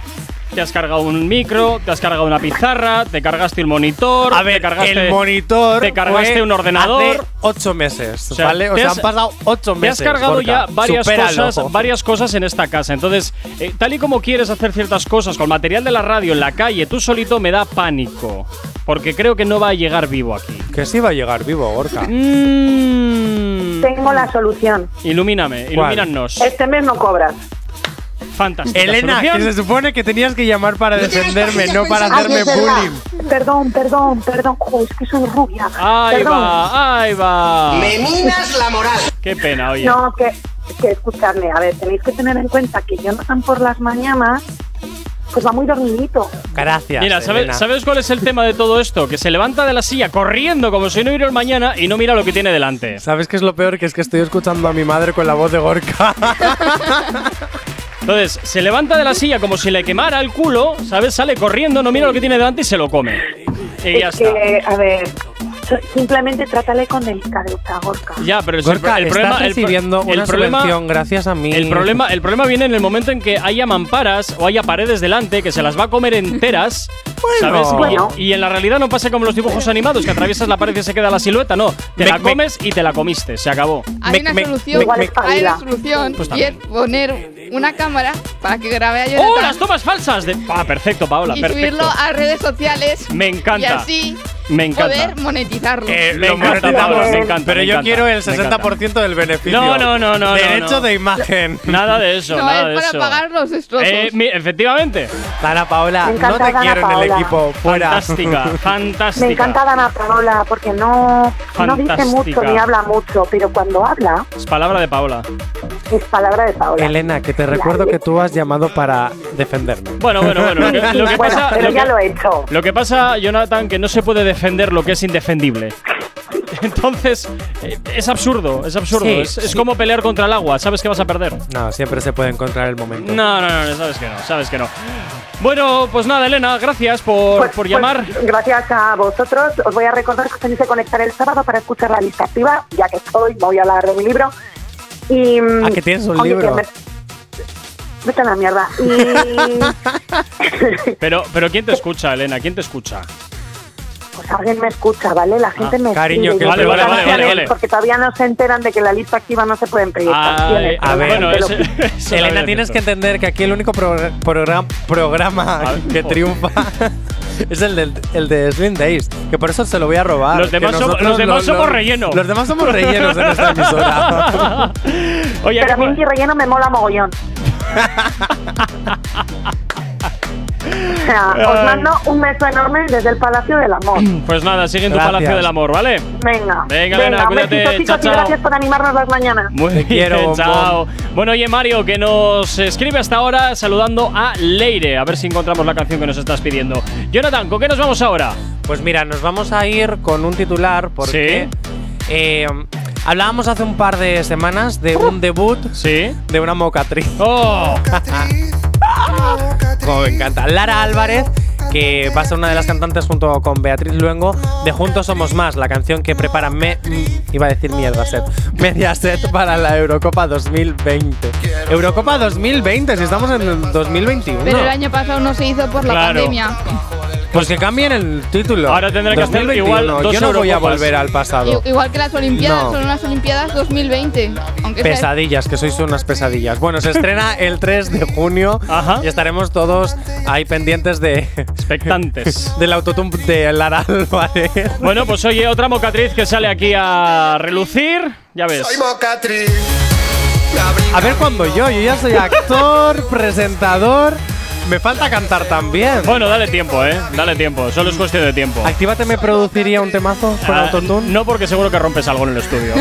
Te has cargado un micro, te has cargado una pizarra, te cargaste el monitor, A ver, te cargaste el monitor. te cargaste un ordenador. Hace ocho meses, O sea, ¿vale? O te sea, has- han pasado ocho Te meses. has cargado ya varias cosas, varias cosas en esta casa. Entonces, eh, tal y como quieres hacer ciertas cosas con material de la radio en la calle, tú solito me da pánico. Porque creo que no va a llegar vivo aquí. Que sí va a llegar vivo, Gorka. Mm. Tengo la solución. Ilumíname, ilumínanos. Este mes no cobras. Fantástica Elena, solución. que se supone que tenías que llamar para defenderme, no para hacerme bullying. Perdón, perdón, perdón. Joder, es que soy rubia. Ahí perdón. va, ahí va. Me minas la moral. Qué pena, oye. No, que, que escuchadme. A ver, tenéis que tener en cuenta que Jonathan por las mañanas pues va muy dormidito. Gracias. Mira, ¿sabes. ¿sabes cuál es el tema de todo esto? Que se levanta de la silla corriendo como si no hubiera el mañana y no mira lo que tiene delante. ¿Sabes qué es lo peor? Que es que estoy escuchando a mi madre con la voz de Gorka. Entonces, se levanta de la silla como si le quemara el culo, ¿sabes? Sale corriendo, no mira lo que tiene delante y se lo come. Y ya es está. a ver, simplemente trátale con delicadeza, Gorka. Ya, pero el, Gorka, el estás problema, el, recibiendo el una problema, subvención gracias a mí. el problema, el problema viene en el momento en que haya mamparas o haya paredes delante que se las va a comer enteras, Bueno. ¿sabes? Y- Bueno. Y, en la realidad no pasa como los dibujos animados que atraviesas la pared y se queda la silueta, no, te Me- la me- comes y te la comiste, se acabó. Hay una solución. me- hay una solución. Pues y es poner una cámara para que grabe a ¡Oh, Jonathan las tomas falsas! De... Ah, perfecto, Paola, y perfecto. subirlo a redes sociales. Me encanta. Y así Me encanta. poder monetizarlo. Eh, Me lo encanta, monetizamos. Paola, me encanta, Pero me yo encanta, quiero el me encanta. 60% del beneficio. No, no, no, no. Derecho no, no. de imagen. Nada de eso, no, nada es de para eso. pagar los destrozos. Eh, mi- efectivamente. Dana Paola, Me encanta no te Dana quiero en el Paola. equipo. Fuera. Fantástica, fantástica. Me encanta Dana Paola porque no, no dice mucho ni habla mucho, pero cuando habla Es palabra de Paola. Es palabra de Paola. Elena, que te recuerdo que tú has llamado para defenderme. Bueno, bueno, bueno. Lo que, lo que Bueno, pasa, pero lo ya que- lo he hecho. Lo que pasa, Jonathan, que no se puede defender lo que es indefendible. Entonces, eh, es absurdo, es absurdo. Sí, es, es sí. como pelear contra el agua, sabes que vas a perder. No, siempre se puede encontrar el momento. No, no, no, no, sabes que no, sabes que no. Bueno, pues nada, Elena, gracias por, Pues- por pues, llamar. gracias a vosotros. Os voy a recordar que os tenéis que conectar el sábado para escuchar la lista activa, ya que estoy, voy a hablar de mi libro. Y, Ah, que tienes un oye, libro. me- Vete a la mierda. Y Pero, pero ¿quién te escucha, Elena? ¿Quién te escucha? Alguien me escucha, ¿vale? La gente Ah, me cariño, escribe, que Vale, vale, vale, vale, vale. Porque todavía no se enteran de que la lista activa no se pueden canciones. a ver, bueno, ese- eso Elena, tienes es que entender que aquí el único progr- program- programa Ah, que triunfa es el, del, el de Slim Days. Que por eso se lo voy a robar. Los demás, somos, los demás lo- somos lo- relleno. Los demás somos rellenos en esta emisora. Oye, Pero a ¿cómo- mí mi relleno me mola mogollón. O sea, os mando un beso enorme desde el Palacio del Amor. Pues nada, sigue en tu Gracias. Palacio del Amor, ¿vale? Venga. Venga, Elena, cuídate. besito, chicos, Chao, y gracias por animarnos las mañanas. Muy bien, quiero, chao. Bueno, oye, Mario, que nos escribe hasta ahora saludando a Leire. A ver si encontramos la canción que nos estás pidiendo. Jonathan, ¿con qué nos vamos ahora? Pues mira, nos vamos a ir con un titular porque eh, hablábamos hace un par de semanas de un debut ¿Sí? de una mocatriz. ¡Oh! Como me encanta. Lara Álvarez, que va a ser una de las cantantes junto con Beatriz Luengo de Juntos Somos Más, la canción que prepara me, mm, iba a decir mierda set, media set para la Eurocopa 2020. Eurocopa 2020, si estamos en el 2021. Pero el año pasado no se hizo por la Claro. pandemia. Pues que cambien el título. Ahora tendré que hacer 2021. igual dos Yo no voy a volver al pasado. Igual que las Olimpiadas, No. son unas Olimpiadas 2020. Aunque sea- Pesadillas, que sois unas pesadillas. Bueno, se estrena el 3 de junio Ajá. y estaremos todos ahí pendientes de Expectantes. del autotune de Lara Álvarez. Bueno, pues oye, otra mocatriz que sale aquí a relucir. Ya ves. A ver cuando yo, yo ya soy actor, presentador, me falta cantar también. Bueno, dale tiempo, ¿eh? Dale tiempo. Solo es cuestión de tiempo. Actívate me produciría un temazo con Ah, autotune. No, porque seguro que rompes algo en el estudio.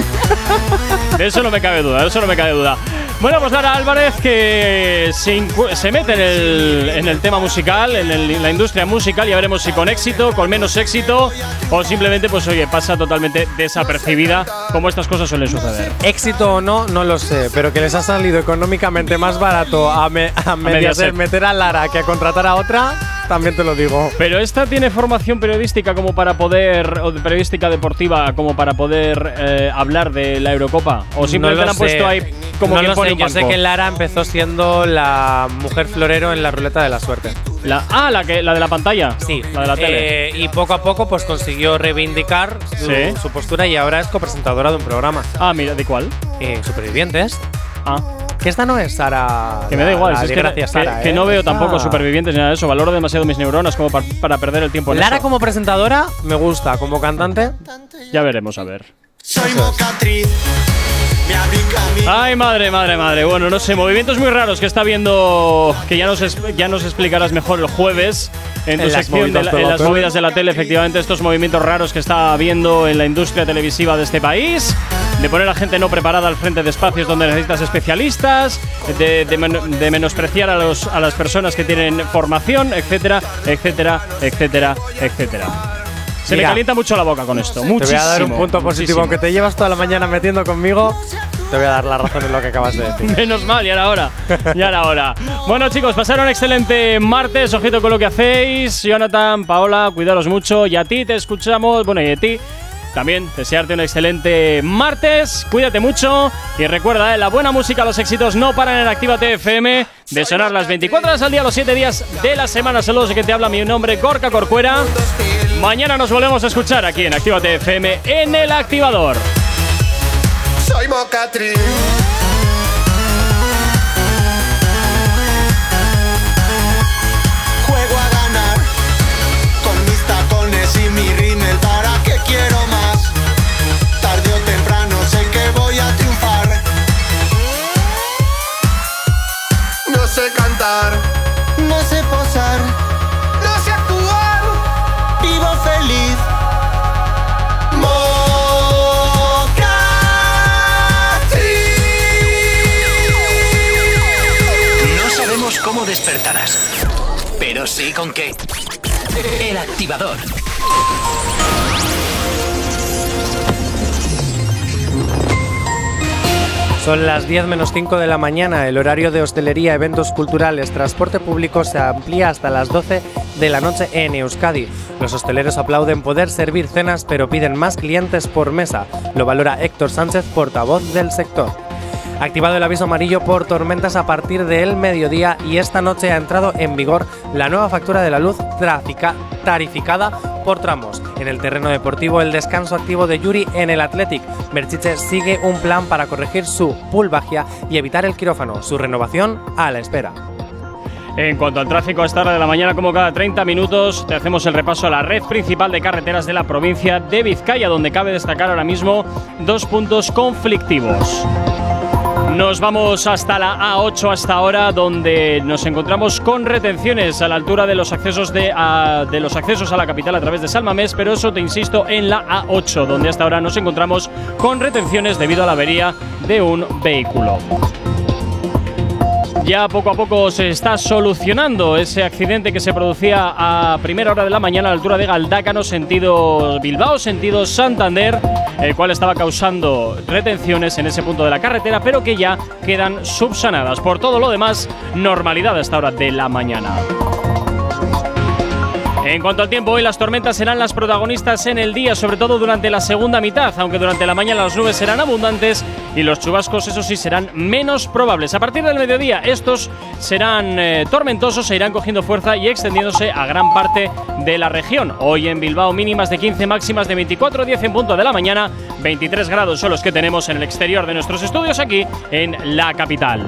de eso no me cabe duda, de eso no me cabe duda. Bueno, pues Lara Álvarez que se, se mete en el, en el tema musical, en, el- en la industria musical, ya veremos si con éxito, con menos éxito, o simplemente, pues oye, pasa totalmente desapercibida, como estas cosas suelen suceder. Éxito o no, no lo sé, pero que les ha salido económicamente más barato a, me- a Mediaset Mediaset. meter a Lara que a contratar a otra, También te lo digo. Pero esta tiene formación periodística como para poder, o de periodística deportiva como para poder eh, hablar de la Eurocopa. O simplemente No lo la han puesto sé. ahí como no que lo pone sé. un Yo sé que Lara empezó siendo la mujer florero en la ruleta de la suerte. La, ah, la, que, la de la pantalla. Sí, La de la tele. Eh, y poco a poco pues consiguió reivindicar su, Sí. su postura y ahora es copresentadora de un programa. Ah, mira, ¿de cuál? Eh, Supervivientes. Ah. Que esta no es Sara. Que me da igual, la es que, Gracias, que- Sara, que ¿eh? no veo tampoco supervivientes ni nada de eso. Valoro demasiado mis neuronas como pa- para perder el tiempo en Lara eso. como presentadora me gusta, como cantante. Ya veremos, a ver. Soy mocatriz. Ay, madre, madre, madre. Bueno, no sé, movimientos muy raros que está viendo. Que ya nos, es- ya nos explicarás mejor el jueves en tu En las sección de movidas la- de en la las tele. movidas de la tele. Efectivamente, estos movimientos raros que está viendo en la industria televisiva de este país. De poner a gente no preparada al frente de espacios donde necesitas especialistas. De, de men- de menospreciar a, los, a las personas que tienen formación, etcétera, etcétera, etcétera, etcétera. Se me Mira, calienta mucho la boca con esto. Muchísimo. Te voy a dar un punto positivo. muchísimo. Aunque te llevas toda la mañana metiendo conmigo, te voy a dar la razón en lo que acabas de decir. Menos mal, ya era hora. Ya era hora. Bueno, chicos, pasaron un excelente martes. Ojito con lo que hacéis. Jonathan, Paola, cuidaros mucho. Y a ti te escuchamos. Bueno, y a ti también desearte un excelente martes. Cuídate mucho. Y recuerda, eh, la buena música, los éxitos no paran en Activa FM. De sonar las 24 horas al día, los 7 días de la semana. Saludos que te habla mi nombre, Gorka Corcuera. Mañana nos volvemos a escuchar aquí en Activa FM en el activador. Soy mocatriz. Cantar, no sé posar, no sé actuar. Vivo feliz. No sabemos cómo despertarás, pero sí con qué. El activador. Son las 10 menos 5 de la mañana. El horario de hostelería, eventos culturales, transporte público se amplía hasta las 12 de la noche en Euskadi. Los hosteleros aplauden poder servir cenas, pero piden más clientes por mesa. Lo valora Héctor Sánchez, portavoz del sector. Activado el aviso amarillo por tormentas a partir del mediodía y esta noche ha entrado en vigor la nueva factura de la luz trafica- tarificada por tramos. En el terreno deportivo, el descanso activo de Yuri en el Athletic. Berchiche sigue un plan para corregir su pulvagia y evitar el quirófano. Su renovación a la espera. En cuanto al tráfico a esta hora de la mañana, como cada 30 minutos, te hacemos el repaso a la red principal de carreteras de la provincia de Vizcaya, donde cabe destacar ahora mismo dos puntos conflictivos. Nos vamos hasta la A8 hasta ahora, donde nos encontramos con retenciones a la altura de los accesos de, los accesos a la capital a través de Salmamés, pero eso te insisto en la A8, donde hasta ahora nos encontramos con retenciones debido a la avería de un vehículo. Ya poco a poco se está solucionando ese accidente que se producía a primera hora de la mañana a la altura de Galdácano, sentido Bilbao, sentido Santander, el cual estaba causando retenciones en ese punto de la carretera, pero que ya quedan subsanadas. Por todo lo demás, normalidad a esta hora de la mañana. En cuanto al tiempo, hoy las tormentas serán las protagonistas en el día, sobre todo durante la segunda mitad, aunque durante la mañana las nubes serán abundantes y los chubascos, eso sí, serán menos probables. A partir del mediodía, estos serán eh, tormentosos, se irán cogiendo fuerza y extendiéndose a gran parte de la región. Hoy en Bilbao, mínimas de 15, máximas de 24, 10 en punto de la mañana, 23 grados son los que tenemos en el exterior de nuestros estudios aquí en la capital.